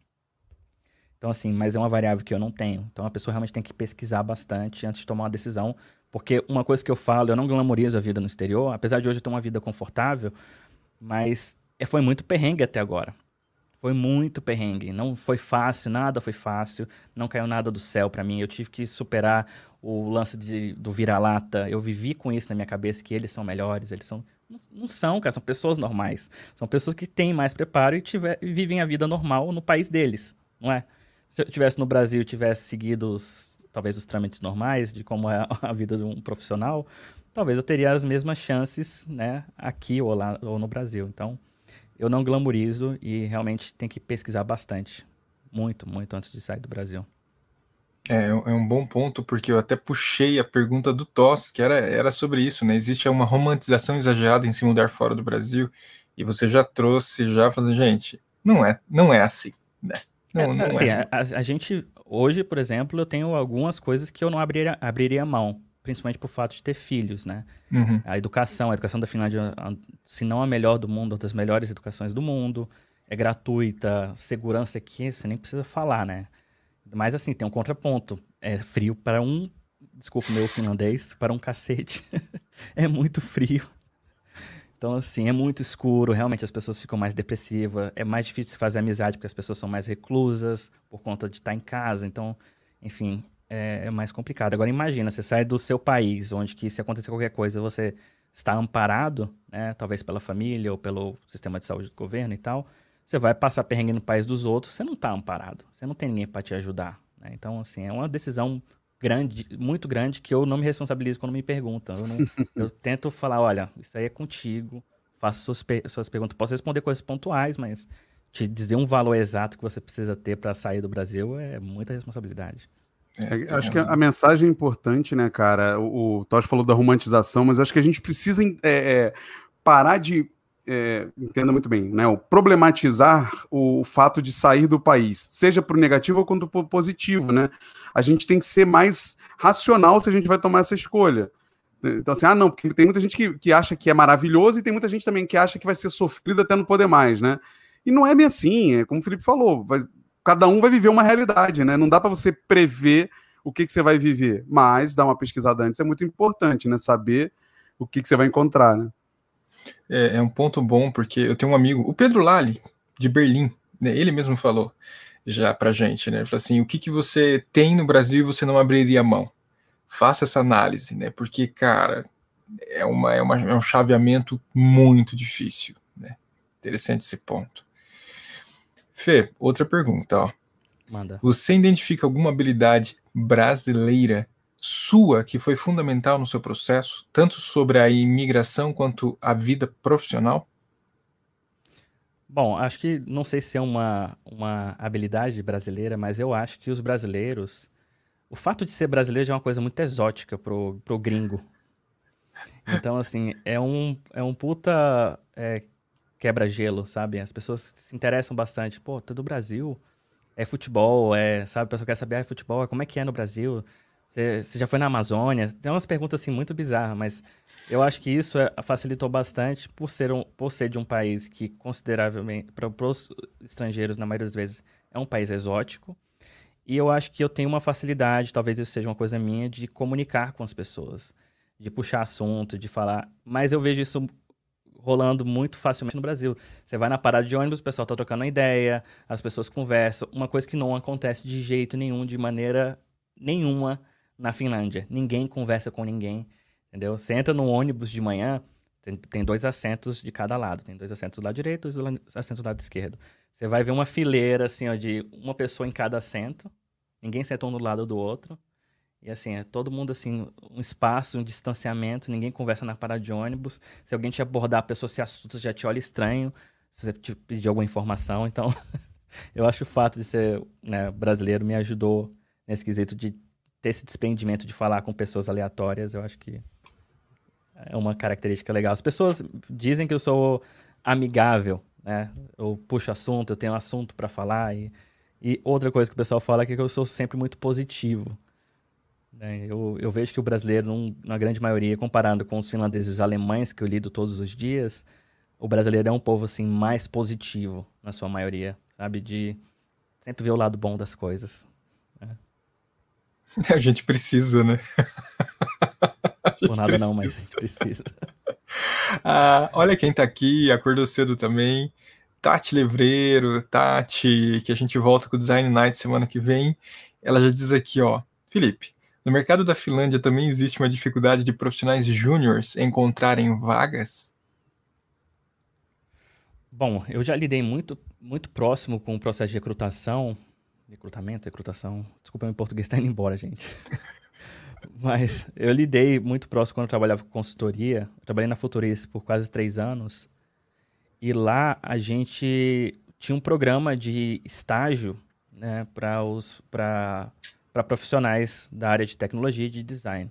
Então, assim, mas é uma variável que eu não tenho. Então, a pessoa realmente tem que pesquisar bastante antes de tomar uma decisão. Porque uma coisa que eu falo, eu não glamorizo a vida no exterior, apesar de hoje eu ter uma vida confortável, mas é, foi muito perrengue até agora. Foi muito perrengue. Não foi fácil, nada foi fácil. Não caiu nada do céu para mim. Eu tive que superar o lance de, do vira-lata. Eu vivi com isso na minha cabeça, que eles são melhores. Eles são. Não, são, cara. São pessoas normais. São pessoas que têm mais preparo e, tiver, vivem a vida normal no país deles. Não é? Se eu tivesse no Brasil tivesse seguido os, talvez os trâmites normais de como é a vida de um profissional, talvez eu teria as mesmas chances, né, aqui ou lá ou no Brasil. Então, eu não glamorizo e realmente tem que pesquisar bastante, muito, muito antes de sair do Brasil. É, é um bom ponto, porque eu até puxei a pergunta do Toss, que era, era sobre isso, né? Existe uma romantização exagerada em se mudar fora do Brasil, e você já trouxe, já fazendo, gente, não é, não é assim, né? Não, é, não assim, é. A, a, gente, hoje, por exemplo, eu tenho algumas coisas que eu não abriria, abriria mão principalmente por fato de ter filhos, né? Uhum. A educação, a educação da Finlândia, se não a melhor do mundo, uma das melhores educações do mundo, é gratuita, segurança aqui, você nem precisa falar, né? Mas assim, tem um contraponto, é frio para um, desculpa meu finlandês, para um cacete, é muito frio. Então, assim, é muito escuro, realmente as pessoas ficam mais depressivas, é mais difícil fazer amizade porque as pessoas são mais reclusas por conta de estar em casa, então, enfim, é, é, mais complicado. Agora imagina, você sai do seu país, onde que se acontecer qualquer coisa, você está amparado, né, talvez pela família ou pelo sistema de saúde do governo e tal, você vai passar perrengue no país dos outros, você não está amparado, você não tem ninguém para te ajudar. Né? Então, assim, é uma decisão grande, muito grande, que eu não me responsabilizo quando me perguntam. Eu, não, eu tento falar, olha, isso aí é contigo, faço suas, suas perguntas. Posso responder coisas pontuais, mas te dizer um valor exato que você precisa ter para sair do Brasil é muita responsabilidade. É, é acho que a, a, mensagem é importante, né, cara? O, o Tosh falou da romantização, mas acho que a gente precisa é, é, parar de. É, entenda muito bem, né? O problematizar o, fato de sair do país, seja para o negativo ou quanto para o positivo, né? A gente tem que ser mais racional se a gente vai tomar essa escolha. Então, assim, ah, não, porque tem muita gente que, que acha que é maravilhoso e tem muita gente também que acha que vai ser sofrido até não poder mais, né? E não é bem assim, é como o Felipe falou, vai, cada um vai viver uma realidade, né? Não dá para você prever o que, que você vai viver, mas dar uma pesquisada antes é muito importante, né? Saber o que, que você vai encontrar, né? É, é um ponto bom, porque eu tenho um amigo, o Pedro Lali, de Berlim, né? ele mesmo falou já pra gente, né? Ele falou assim: o que, que você tem no Brasil e você não abriria mão? Faça essa análise, né? Porque, cara, é, uma, é, uma, é um chaveamento muito difícil, né? Interessante esse ponto. Fê, outra pergunta, ó. Manda. Você identifica alguma habilidade brasileira sua que foi fundamental no seu processo, tanto sobre a imigração quanto a vida profissional? Bom, acho que não sei se é uma, uma habilidade brasileira, mas eu acho que os brasileiros. O fato de ser brasileiro já é uma coisa muito exótica pro, pro gringo. Então, assim, é um, é um puta é, quebra-gelo, sabe? As pessoas se interessam bastante. Pô, tu é do Brasil, é futebol, é, sabe? A pessoa quer saber, ah, é futebol, como é que é no Brasil? Você, já foi na Amazônia? Tem umas perguntas, assim, muito bizarras, mas eu acho que isso é, facilitou bastante por ser, um, por ser de um país que, consideravelmente, para os estrangeiros, na maioria das vezes, é um país exótico. E eu acho que eu tenho uma facilidade, talvez isso seja uma coisa minha, de comunicar com as pessoas, de puxar assunto, de falar. Mas eu vejo isso rolando muito facilmente no Brasil. Você vai na parada de ônibus, o pessoal tá trocando uma ideia, as pessoas conversam, uma coisa que não acontece de jeito nenhum, de maneira nenhuma na Finlândia. Ninguém conversa com ninguém, entendeu? Você entra no ônibus de manhã, tem, tem dois assentos de cada lado, tem dois assentos do lado direito e dois assentos do lado esquerdo. Você vai ver uma fileira assim, ó, de uma pessoa em cada assento, ninguém senta um do lado do outro. E assim, é todo mundo assim, um espaço, um distanciamento, ninguém conversa na parada de ônibus. Se alguém te abordar, a pessoa se assusta, já te olha estranho, se você te pedir alguma informação. Então, eu acho o fato de ser né, brasileiro me ajudou nesse quesito de ter esse desprendimento de falar com pessoas aleatórias, eu acho que é uma característica legal. As pessoas dizem que eu sou amigável, né? Eu puxo assunto, eu tenho assunto para falar. E, e outra coisa que o pessoal fala é que eu sou sempre muito positivo. Né? Eu, eu vejo que o brasileiro, num, na grande maioria, comparando com os finlandeses e os alemães que eu lido todos os dias, o brasileiro é um povo assim mais positivo na sua maioria, sabe? De sempre ver o lado bom das coisas. Né? A gente precisa, né? Por nada precisa. não, mas a gente precisa. Ah, olha quem tá aqui, acordou cedo também. Tati Levreiro, Tati, que a gente volta com o Design Night semana que vem. Ela já diz aqui, ó, Felipe, no mercado da Finlândia também existe uma dificuldade de profissionais júniores encontrarem vagas? Bom, eu já lidei muito, muito próximo com o processo de recrutação, recrutamento, recrutação, desculpa, meu português está indo embora, gente. Mas eu lidei muito próximo quando eu trabalhava com consultoria. Eu trabalhei na Futuris por quase três anos. E lá a gente tinha um programa de estágio né, para profissionais da área de tecnologia e de design.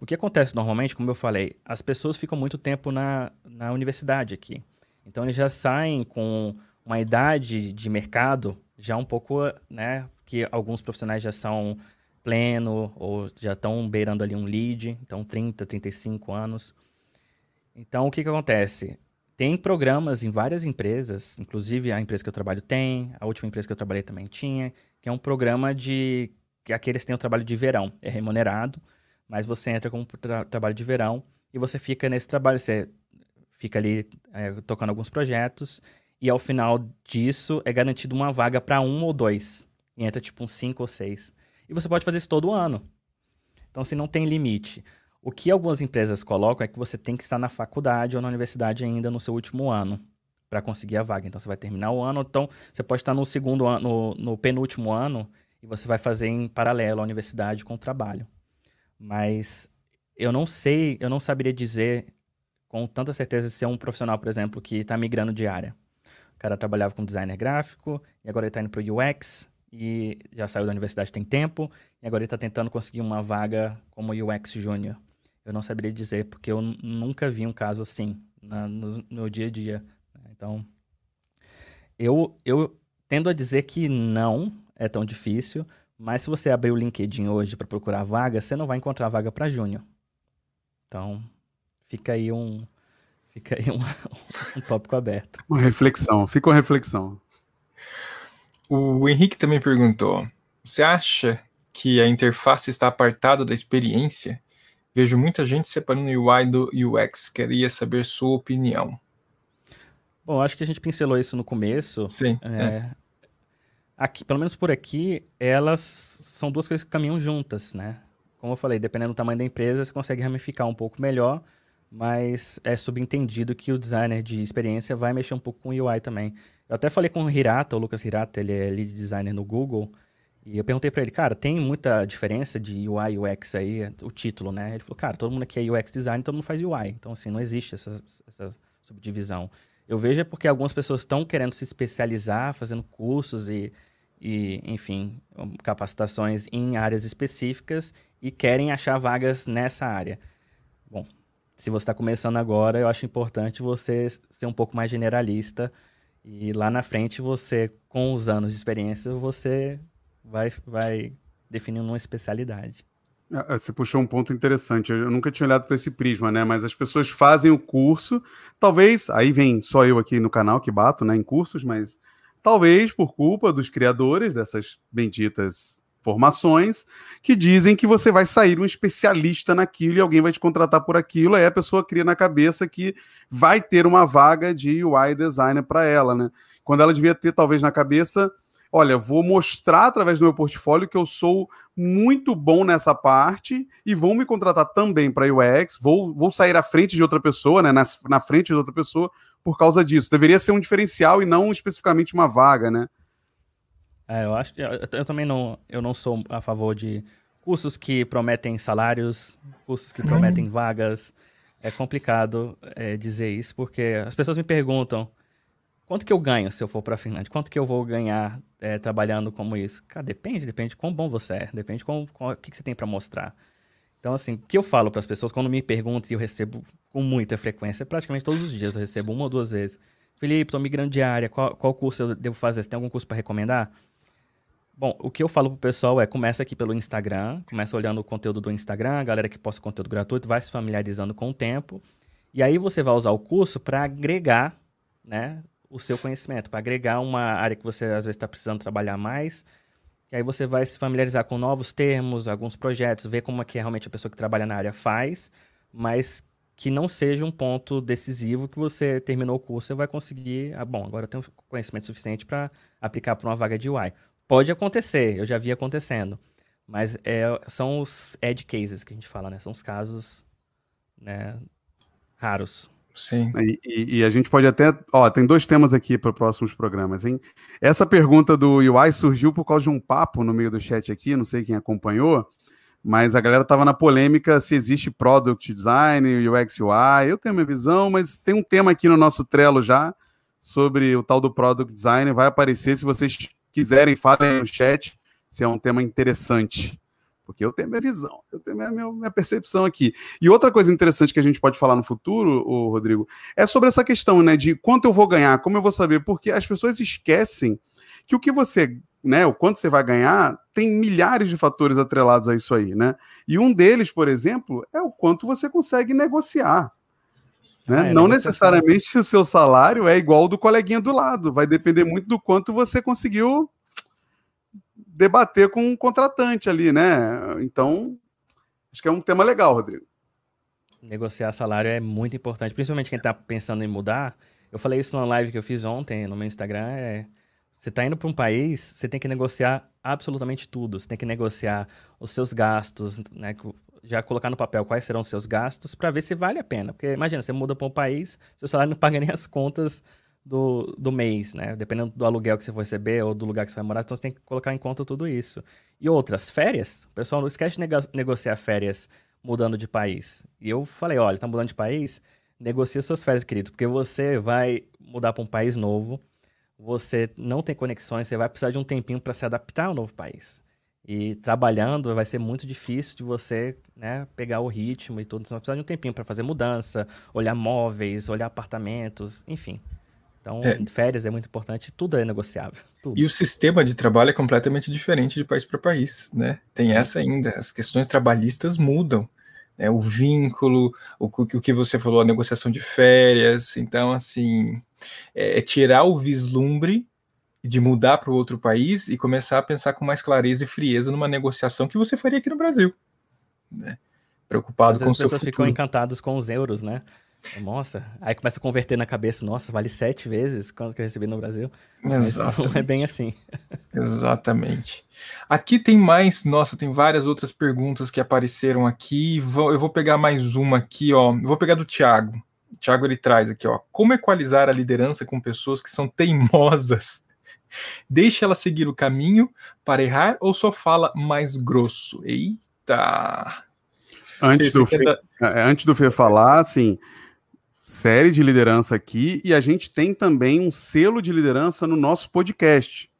O que acontece normalmente, como eu falei, as pessoas ficam muito tempo na, na universidade aqui. Então eles já saem com uma idade de mercado já um pouco, né, que alguns profissionais já são pleno ou já estão beirando ali um lead, então 30, 35 anos. Então, o que, que acontece? Tem programas em várias empresas, inclusive a empresa que eu trabalho tem, a última empresa que eu trabalhei também tinha, que é um programa de que aqueles têm o trabalho de verão, é remunerado, mas você entra com tra trabalho de verão e você fica nesse trabalho, você fica ali é, tocando alguns projetos e ao final disso é garantido uma vaga para um ou dois. E entra tipo uns cinco ou seis. E você pode fazer isso todo ano. Então, assim, não tem limite. O que algumas empresas colocam é que você tem que estar na faculdade ou na universidade ainda no seu último ano para conseguir a vaga. Então, você vai terminar o ano, então você pode estar no segundo ano, no, no penúltimo ano e você vai fazer em paralelo a universidade com o trabalho. Mas eu não sei, eu não saberia dizer com tanta certeza se é um profissional, por exemplo, que está migrando de área. O cara trabalhava como designer gráfico e agora ele está indo para o UX e já saiu da universidade tem tempo, e agora ele está tentando conseguir uma vaga como UX Júnior. Eu não saberia dizer, porque eu nunca vi um caso assim na, no, no, dia a dia. Né? Então, eu, eu tendo a dizer que não é tão difícil, mas se você abrir o LinkedIn hoje para procurar vaga, você não vai encontrar vaga para Júnior. Então, fica aí um, fica aí um, um tópico aberto. Uma reflexão, fica uma reflexão. O Henrique também perguntou: você acha que a interface está apartada da experiência? Vejo muita gente separando o UI do UX. Queria saber sua opinião. Bom, acho que a gente pincelou isso no começo. Sim. É, é. Aqui, pelo menos por aqui, elas são duas coisas que caminham juntas, né? Como eu falei, dependendo do tamanho da empresa, você consegue ramificar um pouco melhor, mas é subentendido que o designer de experiência vai mexer um pouco com o UI também. Eu até falei com o Hirata, o Lucas Hirata, ele é lead designer no Google, e eu perguntei para ele, cara, tem muita diferença de UI e UX aí, o título, né? Ele falou, cara, todo mundo aqui é UX design, todo mundo faz UI. Então, assim, não existe essa, essa subdivisão. Eu vejo é porque algumas pessoas estão querendo se especializar, fazendo cursos e, e, enfim, capacitações em áreas específicas e querem achar vagas nessa área. Bom, se você está começando agora, eu acho importante você ser um pouco mais generalista e lá na frente, você, com os anos de experiência, você vai, vai definindo uma especialidade. É, é, você puxou um ponto interessante. Eu nunca tinha olhado para esse prisma, né? Mas as pessoas fazem o curso, talvez, aí vem só eu aqui no canal que bato, né, em cursos, mas talvez por culpa dos criadores dessas benditas formações que dizem que você vai sair um especialista naquilo e alguém vai te contratar por aquilo, aí a pessoa cria na cabeça que vai ter uma vaga de UI designer para ela, né? Quando ela devia ter talvez na cabeça, olha, vou mostrar através do meu portfólio que eu sou muito bom nessa parte e vão me contratar também para UX, vou, vou sair à frente de outra pessoa, né, na, na frente de outra pessoa por causa disso. Deveria ser um diferencial e não especificamente uma vaga, né? É, eu acho eu, eu, também não, eu não sou a favor de cursos que prometem salários, cursos que prometem hum. vagas. É complicado é, dizer isso, porque as pessoas me perguntam, quanto que eu ganho se eu for para a Finlândia? Quanto que eu vou ganhar é, trabalhando como isso? Cara, depende, depende de quão bom você é, depende de o que, que você tem para mostrar. Então, assim, o que eu falo para as pessoas quando me perguntam e eu recebo com muita frequência, praticamente todos os dias eu recebo uma ou duas vezes. Felipe, estou migrando de área, qual, qual curso eu devo fazer? Você tem algum curso para recomendar? Bom, o que eu falo pro pessoal é começa aqui pelo Instagram, começa olhando o conteúdo do Instagram, a galera que posta conteúdo gratuito vai se familiarizando com o tempo, e aí você vai usar o curso para agregar, né, o seu conhecimento, para agregar uma área que você às vezes está precisando trabalhar mais, e aí você vai se familiarizar com novos termos, alguns projetos, ver como é que realmente a pessoa que trabalha na área faz, mas que não seja um ponto decisivo que você terminou o curso e vai conseguir, ah, bom, agora eu tenho conhecimento suficiente para aplicar para uma vaga de UI. Pode acontecer, eu já vi acontecendo, mas é, são os edge cases que a gente fala, né? São os casos né, raros. Sim. E, e, e, a gente pode até. Ó, tem dois temas aqui para próximos programas, hein? Essa pergunta do UI surgiu por causa de um papo no meio do chat aqui, não sei quem acompanhou, mas a galera tava na polêmica se existe product design, UX UI. Eu tenho minha visão, mas tem um tema aqui no nosso Trello já sobre o tal do product design. Vai aparecer. Se vocês quiserem, falem no chat se é um tema interessante. Porque eu tenho minha visão, eu tenho minha, minha, minha percepção aqui. E outra coisa interessante que a gente pode falar no futuro, o Rodrigo, é sobre essa questão, né, de quanto eu vou ganhar, como eu vou saber, porque as pessoas esquecem que o que você né, o quanto você vai ganhar, tem milhares de fatores atrelados a isso aí, né? E um deles, por exemplo, é o quanto você consegue negociar. Né? Ah, é, Não necessariamente o seu salário é igual ao do coleguinha do lado, vai depender muito do quanto você conseguiu debater com um contratante ali, né? Então, acho que é um tema legal, Rodrigo. Negociar salário é muito importante, principalmente quem está pensando em mudar. Eu falei isso numa live que eu fiz ontem no meu Instagram, é você está indo para um país, você tem que negociar absolutamente tudo. Você tem que negociar os seus gastos, né? Já colocar no papel quais serão os seus gastos para ver se vale a pena. Porque imagina, você muda para um país, seu salário não paga nem as contas do, do mês, né? Dependendo do aluguel que você for receber ou do lugar que você vai morar, então você tem que colocar em conta tudo isso. E outras, férias. O pessoal não esquece de nego negociar férias mudando de país. E eu falei, olha, tá mudando de país? Negocia suas férias, querido, porque você vai mudar para um país novo você não tem conexões, você vai precisar de um tempinho para se adaptar ao novo país. E trabalhando vai ser muito difícil de você né, pegar o ritmo e tudo. Você vai precisar de um tempinho para fazer mudança, olhar móveis, olhar apartamentos, enfim. Então, é. férias é muito importante, tudo é negociável. Tudo. E o sistema de trabalho é completamente diferente de país para país, né? Tem essa ainda, as questões trabalhistas mudam né, o vínculo, o, o que você falou, a negociação de férias. Então, assim, é, é tirar o vislumbre de mudar para outro país e começar a pensar com mais clareza e frieza numa negociação que você faria aqui no Brasil. Né? Preocupado com o seu futuro. As pessoas ficam encantadas com os euros, né? Nossa, aí começa a converter na cabeça, nossa, vale sete vezes quanto que eu recebi no Brasil. Mas não é bem assim. Exatamente. Aqui tem mais, nossa, tem várias outras perguntas que apareceram aqui. Eu vou pegar mais uma aqui, ó. Eu vou pegar do Thiago. O Thiago ele traz aqui, ó. Como equalizar a liderança com pessoas que são teimosas? Deixa ela seguir o caminho para errar ou só fala mais grosso? Eita! Antes do, Fê, da... É, antes do Fê falar, assim, série de liderança aqui e a gente tem também um selo de liderança no nosso podcast.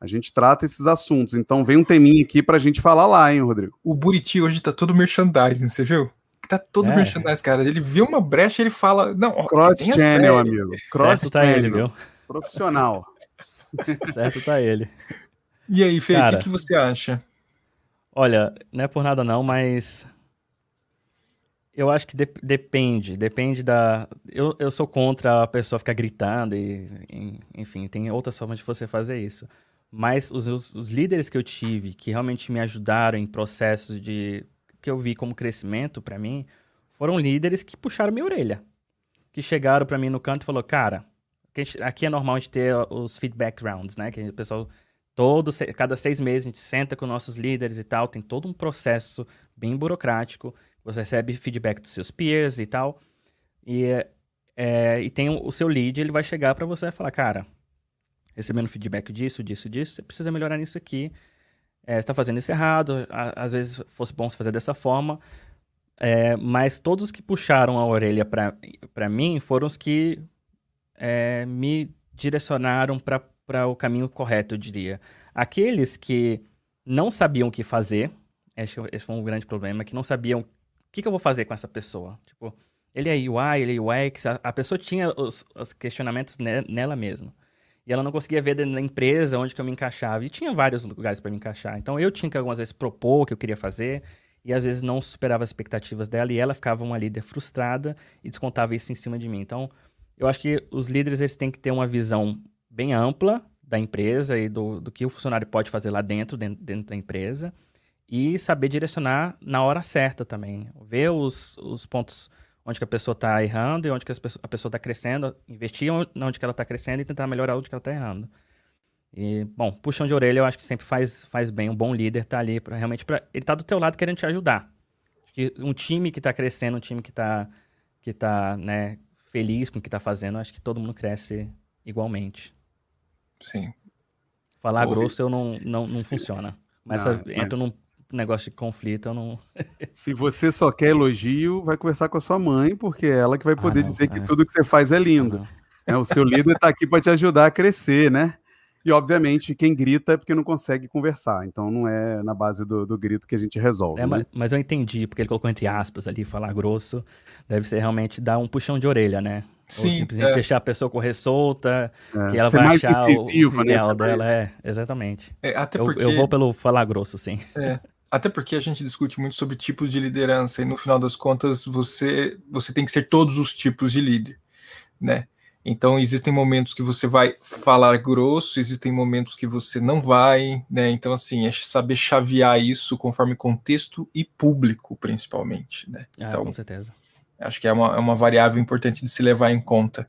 A gente trata esses assuntos. Então vem um teminho aqui para a gente falar lá, hein, Rodrigo? O Buriti hoje tá todo merchandising, você viu? Tá todo é. merchandising, cara. Ele viu uma brecha ele fala. Não, Cross channel, amigo. Cross tá ele, viu? Profissional. certo tá ele. E aí, Fê, o que, que você acha? Olha, não é por nada não, mas eu acho que de depende, depende da. Eu, eu sou contra a pessoa ficar gritando e, enfim, tem outras formas de você fazer isso. Mas os, os, os, líderes que eu tive, que realmente me ajudaram em processos de que eu vi como crescimento para mim, foram líderes que puxaram minha orelha, que chegaram para mim no canto e falou, cara, aqui é normal a gente ter os feedback rounds, né? Que o pessoal todo cada seis meses a gente senta com nossos líderes e tal, tem todo um processo bem burocrático você recebe feedback dos seus peers e tal. E, é, e tem o, seu lead, ele vai chegar para você e falar, cara, recebendo feedback disso, disso, disso, você precisa melhorar nisso aqui. É, está fazendo isso errado, a, às vezes fosse bom se fazer dessa forma. É, mas todos que puxaram a orelha para mim foram os que é, me direcionaram para o caminho correto, eu diria. Aqueles que não sabiam o que fazer, esse, esse foi um grande problema, que não sabiam o que, que eu vou fazer com essa pessoa. Tipo, ele é UI, ele é UX, a, a pessoa tinha os, os questionamentos ne, nela mesma. E ela não conseguia ver da empresa onde que eu me encaixava. E tinha vários lugares para me encaixar. Então eu tinha que algumas vezes propor o que eu queria fazer e às vezes não superava as expectativas dela e ela ficava uma líder frustrada e descontava isso em cima de mim. Então, eu acho que os líderes eles têm que ter uma visão bem ampla da empresa e do, do que o funcionário pode fazer lá dentro, dentro, dentro da empresa e saber direcionar na hora certa também. Ver os, os pontos onde que a pessoa está errando e onde que a pessoa está crescendo, investir onde que ela está crescendo e tentar melhorar onde que ela está errando. E, bom, puxão de orelha eu acho que sempre faz, faz bem. Um bom líder tá ali para realmente para ele tá do teu lado querendo te ajudar. um time que está crescendo, um time que está que tá, né, feliz com o que está fazendo, acho que todo mundo cresce igualmente. Sim. Falar grosso eu não, não, não funciona. Mas não, mas... entra num negócio de conflito, eu não. Se você só quer elogio, vai conversar com a sua mãe, porque é ela que vai poder ah, não, dizer é. que tudo que você faz é lindo. Ah, é, o seu líder está aqui para te ajudar a crescer, né? E, obviamente, quem grita é porque não consegue conversar. Então, não é na base do, do grito que a gente resolve. É, né? mas, mas, eu entendi, porque ele colocou entre aspas ali, falar grosso. Deve ser realmente dar um puxão de orelha, né? Sim, Ou simplesmente é. deixar a pessoa correr solta, é. que ela Ser vai achar o, o né, ideal dela. É, exatamente. É, até porque... eu, eu vou pelo falar grosso, sim. É. Até porque a gente discute muito sobre tipos de liderança e no final das contas você você tem que ser todos os tipos de líder, né? Então existem momentos que você vai falar grosso, existem momentos que você não vai, né? Então assim, é saber chavear isso conforme contexto e público, principalmente, né? Ah, então, com certeza. Acho que é uma, é uma variável importante de se levar em conta.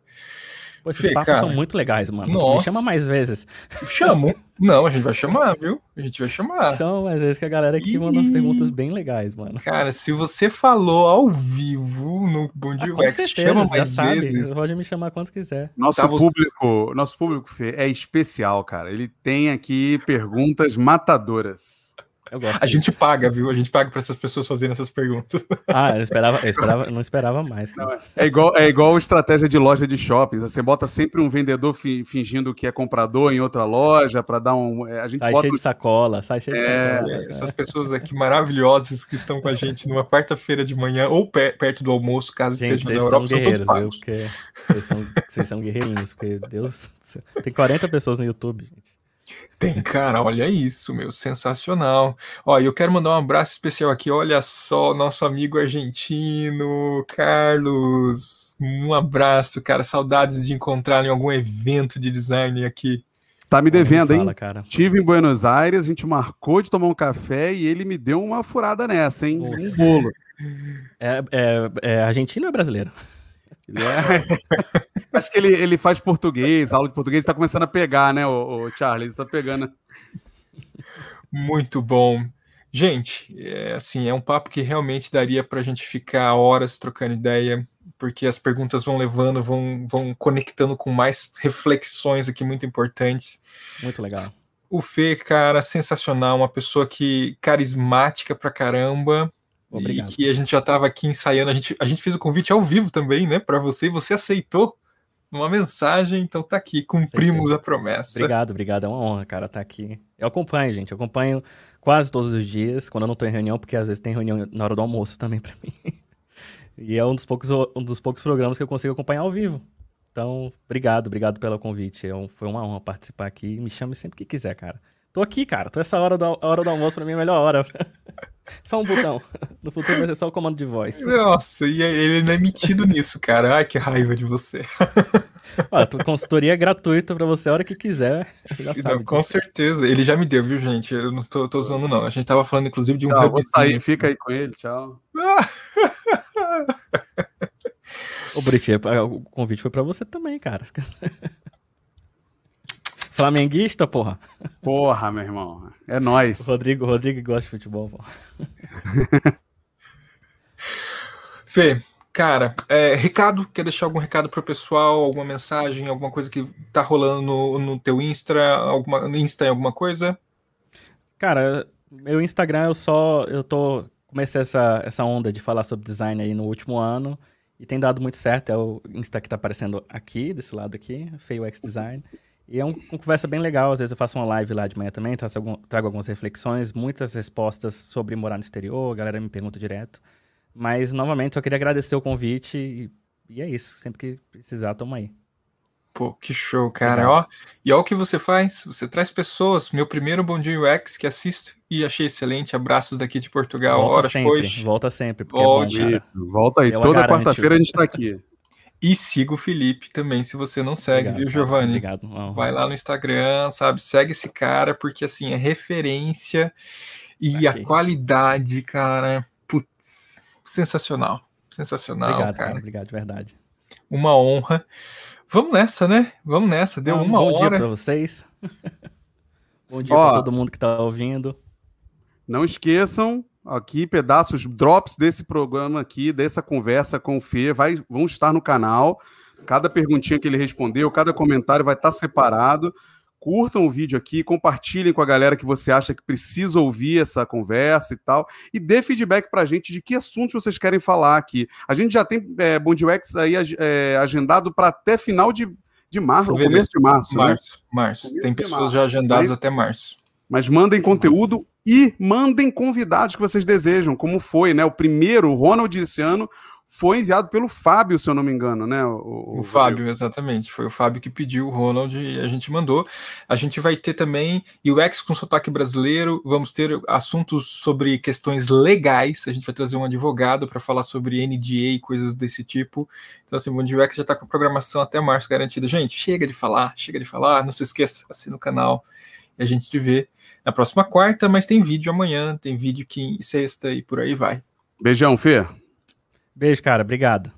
Pô, esses Fê, papos cara, são muito legais, mano. Nossa. Me chama mais vezes. Chamo. Não, a gente vai chamar, viu? A gente vai chamar. Chama mais vezes que a galera aqui e... manda umas perguntas bem legais, mano. Cara, se você falou ao vivo no Bom Dia ah, chama mais sabe. vezes. Pode me chamar quanto quiser. Nosso tá, público, você... nosso público, Fê, é especial, cara. Ele tem aqui perguntas matadoras. Eu gosto. A disso. gente paga, viu? A gente paga para essas pessoas fazerem essas perguntas. Ah, eu esperava, eu esperava, não esperava mais. Não, é igual, é igual estratégia de loja de shopping. Você bota sempre um vendedor fi, fingindo que é comprador em outra loja para dar um. É, a gente sai bota... cheio de sacola, sai cheio de é, sacola. É, essas pessoas aqui maravilhosas que estão com a gente numa quarta-feira de manhã ou per, perto do almoço, caso gente, esteja na Europa, são guerreiros, viu? Porque vocês são, vocês são guerreirinhos, porque Deus. Tem 40 pessoas no YouTube, gente. Tem, cara, olha isso, meu, sensacional. Ó, eu quero mandar um abraço especial aqui, olha só, nosso amigo argentino, Carlos. Um abraço, cara, saudades de encontrar em algum evento de design aqui. Tá me devendo, fala, hein? Cara. Tive em Buenos Aires, a gente marcou de tomar um café e ele me deu uma furada nessa, hein? Nossa. Um bolo. É, é, é argentino ou é brasileiro? Ele é... Acho que ele, ele faz português, aula de português, está começando a pegar, né, o, o Charles? Está pegando. Muito bom. Gente, é, assim, é um papo que realmente daria para a gente ficar horas trocando ideia, porque as perguntas vão levando, vão, vão conectando com mais reflexões aqui muito importantes. Muito legal. O Fê, cara, sensacional, uma pessoa que carismática pra caramba, Obrigado. E que a gente já estava aqui ensaiando, a gente, a gente fez o convite ao vivo também, né, para você, e você aceitou uma mensagem, então tá aqui, cumprimos a promessa. Obrigado, obrigado, é uma honra, cara, estar tá aqui. Eu acompanho, gente, eu acompanho quase todos os dias, quando eu não tô em reunião, porque às vezes tem reunião na hora do almoço também para mim. e é um dos, poucos, um dos poucos programas que eu consigo acompanhar ao vivo. Então, obrigado, obrigado pelo convite. É um, foi uma honra participar aqui. Me chame sempre que quiser, cara. Tô aqui, cara. Tô essa hora, da, hora do almoço pra mim é a melhor hora. Só um botão. No futuro vai ser só o comando de voz. Nossa, e ele não é metido nisso, cara. Ai, que raiva de você. Ó, consultoria é gratuita pra você a hora que quiser. Não, com certeza. Ele já me deu, viu, gente? Eu não tô, tô zoando, não. A gente tava falando, inclusive, de um. Tchau, vou sair, fica aí com ele, tchau. Ô, Brit, o convite foi pra você também, cara. Flamenguista, porra. Porra, meu irmão. É nós. Rodrigo, Rodrigo gosta de futebol, porra. Fê, cara, é, recado, quer deixar algum recado pro pessoal, alguma mensagem, alguma coisa que tá rolando no, no teu Insta, alguma, no Insta alguma coisa? Cara, meu Instagram eu só, eu tô, comecei essa, essa onda de falar sobre design aí no último ano, E tem dado muito certo. É o Insta que tá aparecendo aqui, desse lado aqui, Feio X Design. E é um, uma conversa bem legal. Às vezes eu faço uma live lá de manhã também, trago, algum, trago algumas reflexões, muitas respostas sobre morar no exterior. A galera me pergunta direto. Mas, novamente, só queria agradecer o convite e, e é isso. Sempre que precisar, toma aí. Pô, que show, cara. Ó, e olha o que você faz. Você traz pessoas. Meu primeiro Bom Dia UX que assisto e achei excelente. Abraços daqui de Portugal. Volta Horas sempre, hoje. volta sempre. Volte. É bom, Volta aí. Eu Toda quarta-feira a gente tá aqui. E siga o Felipe também, se você não segue, Obrigado, viu. Giovanni? Obrigado. Vai lá no Instagram, sabe? Segue esse cara, porque assim, é referência e Ah, a isso. qualidade, cara, putz, sensacional. Sensacional, Obrigado, cara. cara. Obrigado, de verdade. Uma honra. Vamos nessa, né? Vamos nessa. Deu Um uma bom dia hora. pra vocês. bom dia Ó. pra todo mundo que tá ouvindo. Não esqueçam, aqui pedaços, drops desse programa aqui, dessa conversa com o Fê, vai, vão estar no canal. Cada perguntinha que ele respondeu, cada comentário vai estar separado. Curtam o vídeo aqui, compartilhem com a galera que você acha que precisa ouvir essa conversa e tal. E dê feedback pra gente de que assuntos vocês querem falar aqui. A gente já tem é, UX aí é, agendado para até final de, de março, Fevereiro. começo de março, né? Março, março. Começo Tem pessoas março. já agendadas Mas- até março. Mas mandem conteúdo e mandem convidados que vocês desejam, como foi, né? O primeiro, o Ronald esse ano, foi enviado pelo Fábio, se eu não me engano, né? O, Fábio, exatamente. Foi o Fábio que pediu o Ronald e a gente mandou. A gente vai ter também UX com sotaque brasileiro. Vamos ter assuntos sobre questões legais. A gente vai trazer um advogado para falar sobre NDA e coisas desse tipo. Então, assim, o Bom UX já está com a programação até março garantida. Gente, chega de falar, chega de falar. Não se esqueça, assina o canal e a gente te vê na próxima quarta. Mas tem vídeo amanhã, tem vídeo quinta, sexta e por aí vai. Beijão, Fê. Beijo, cara. Obrigado.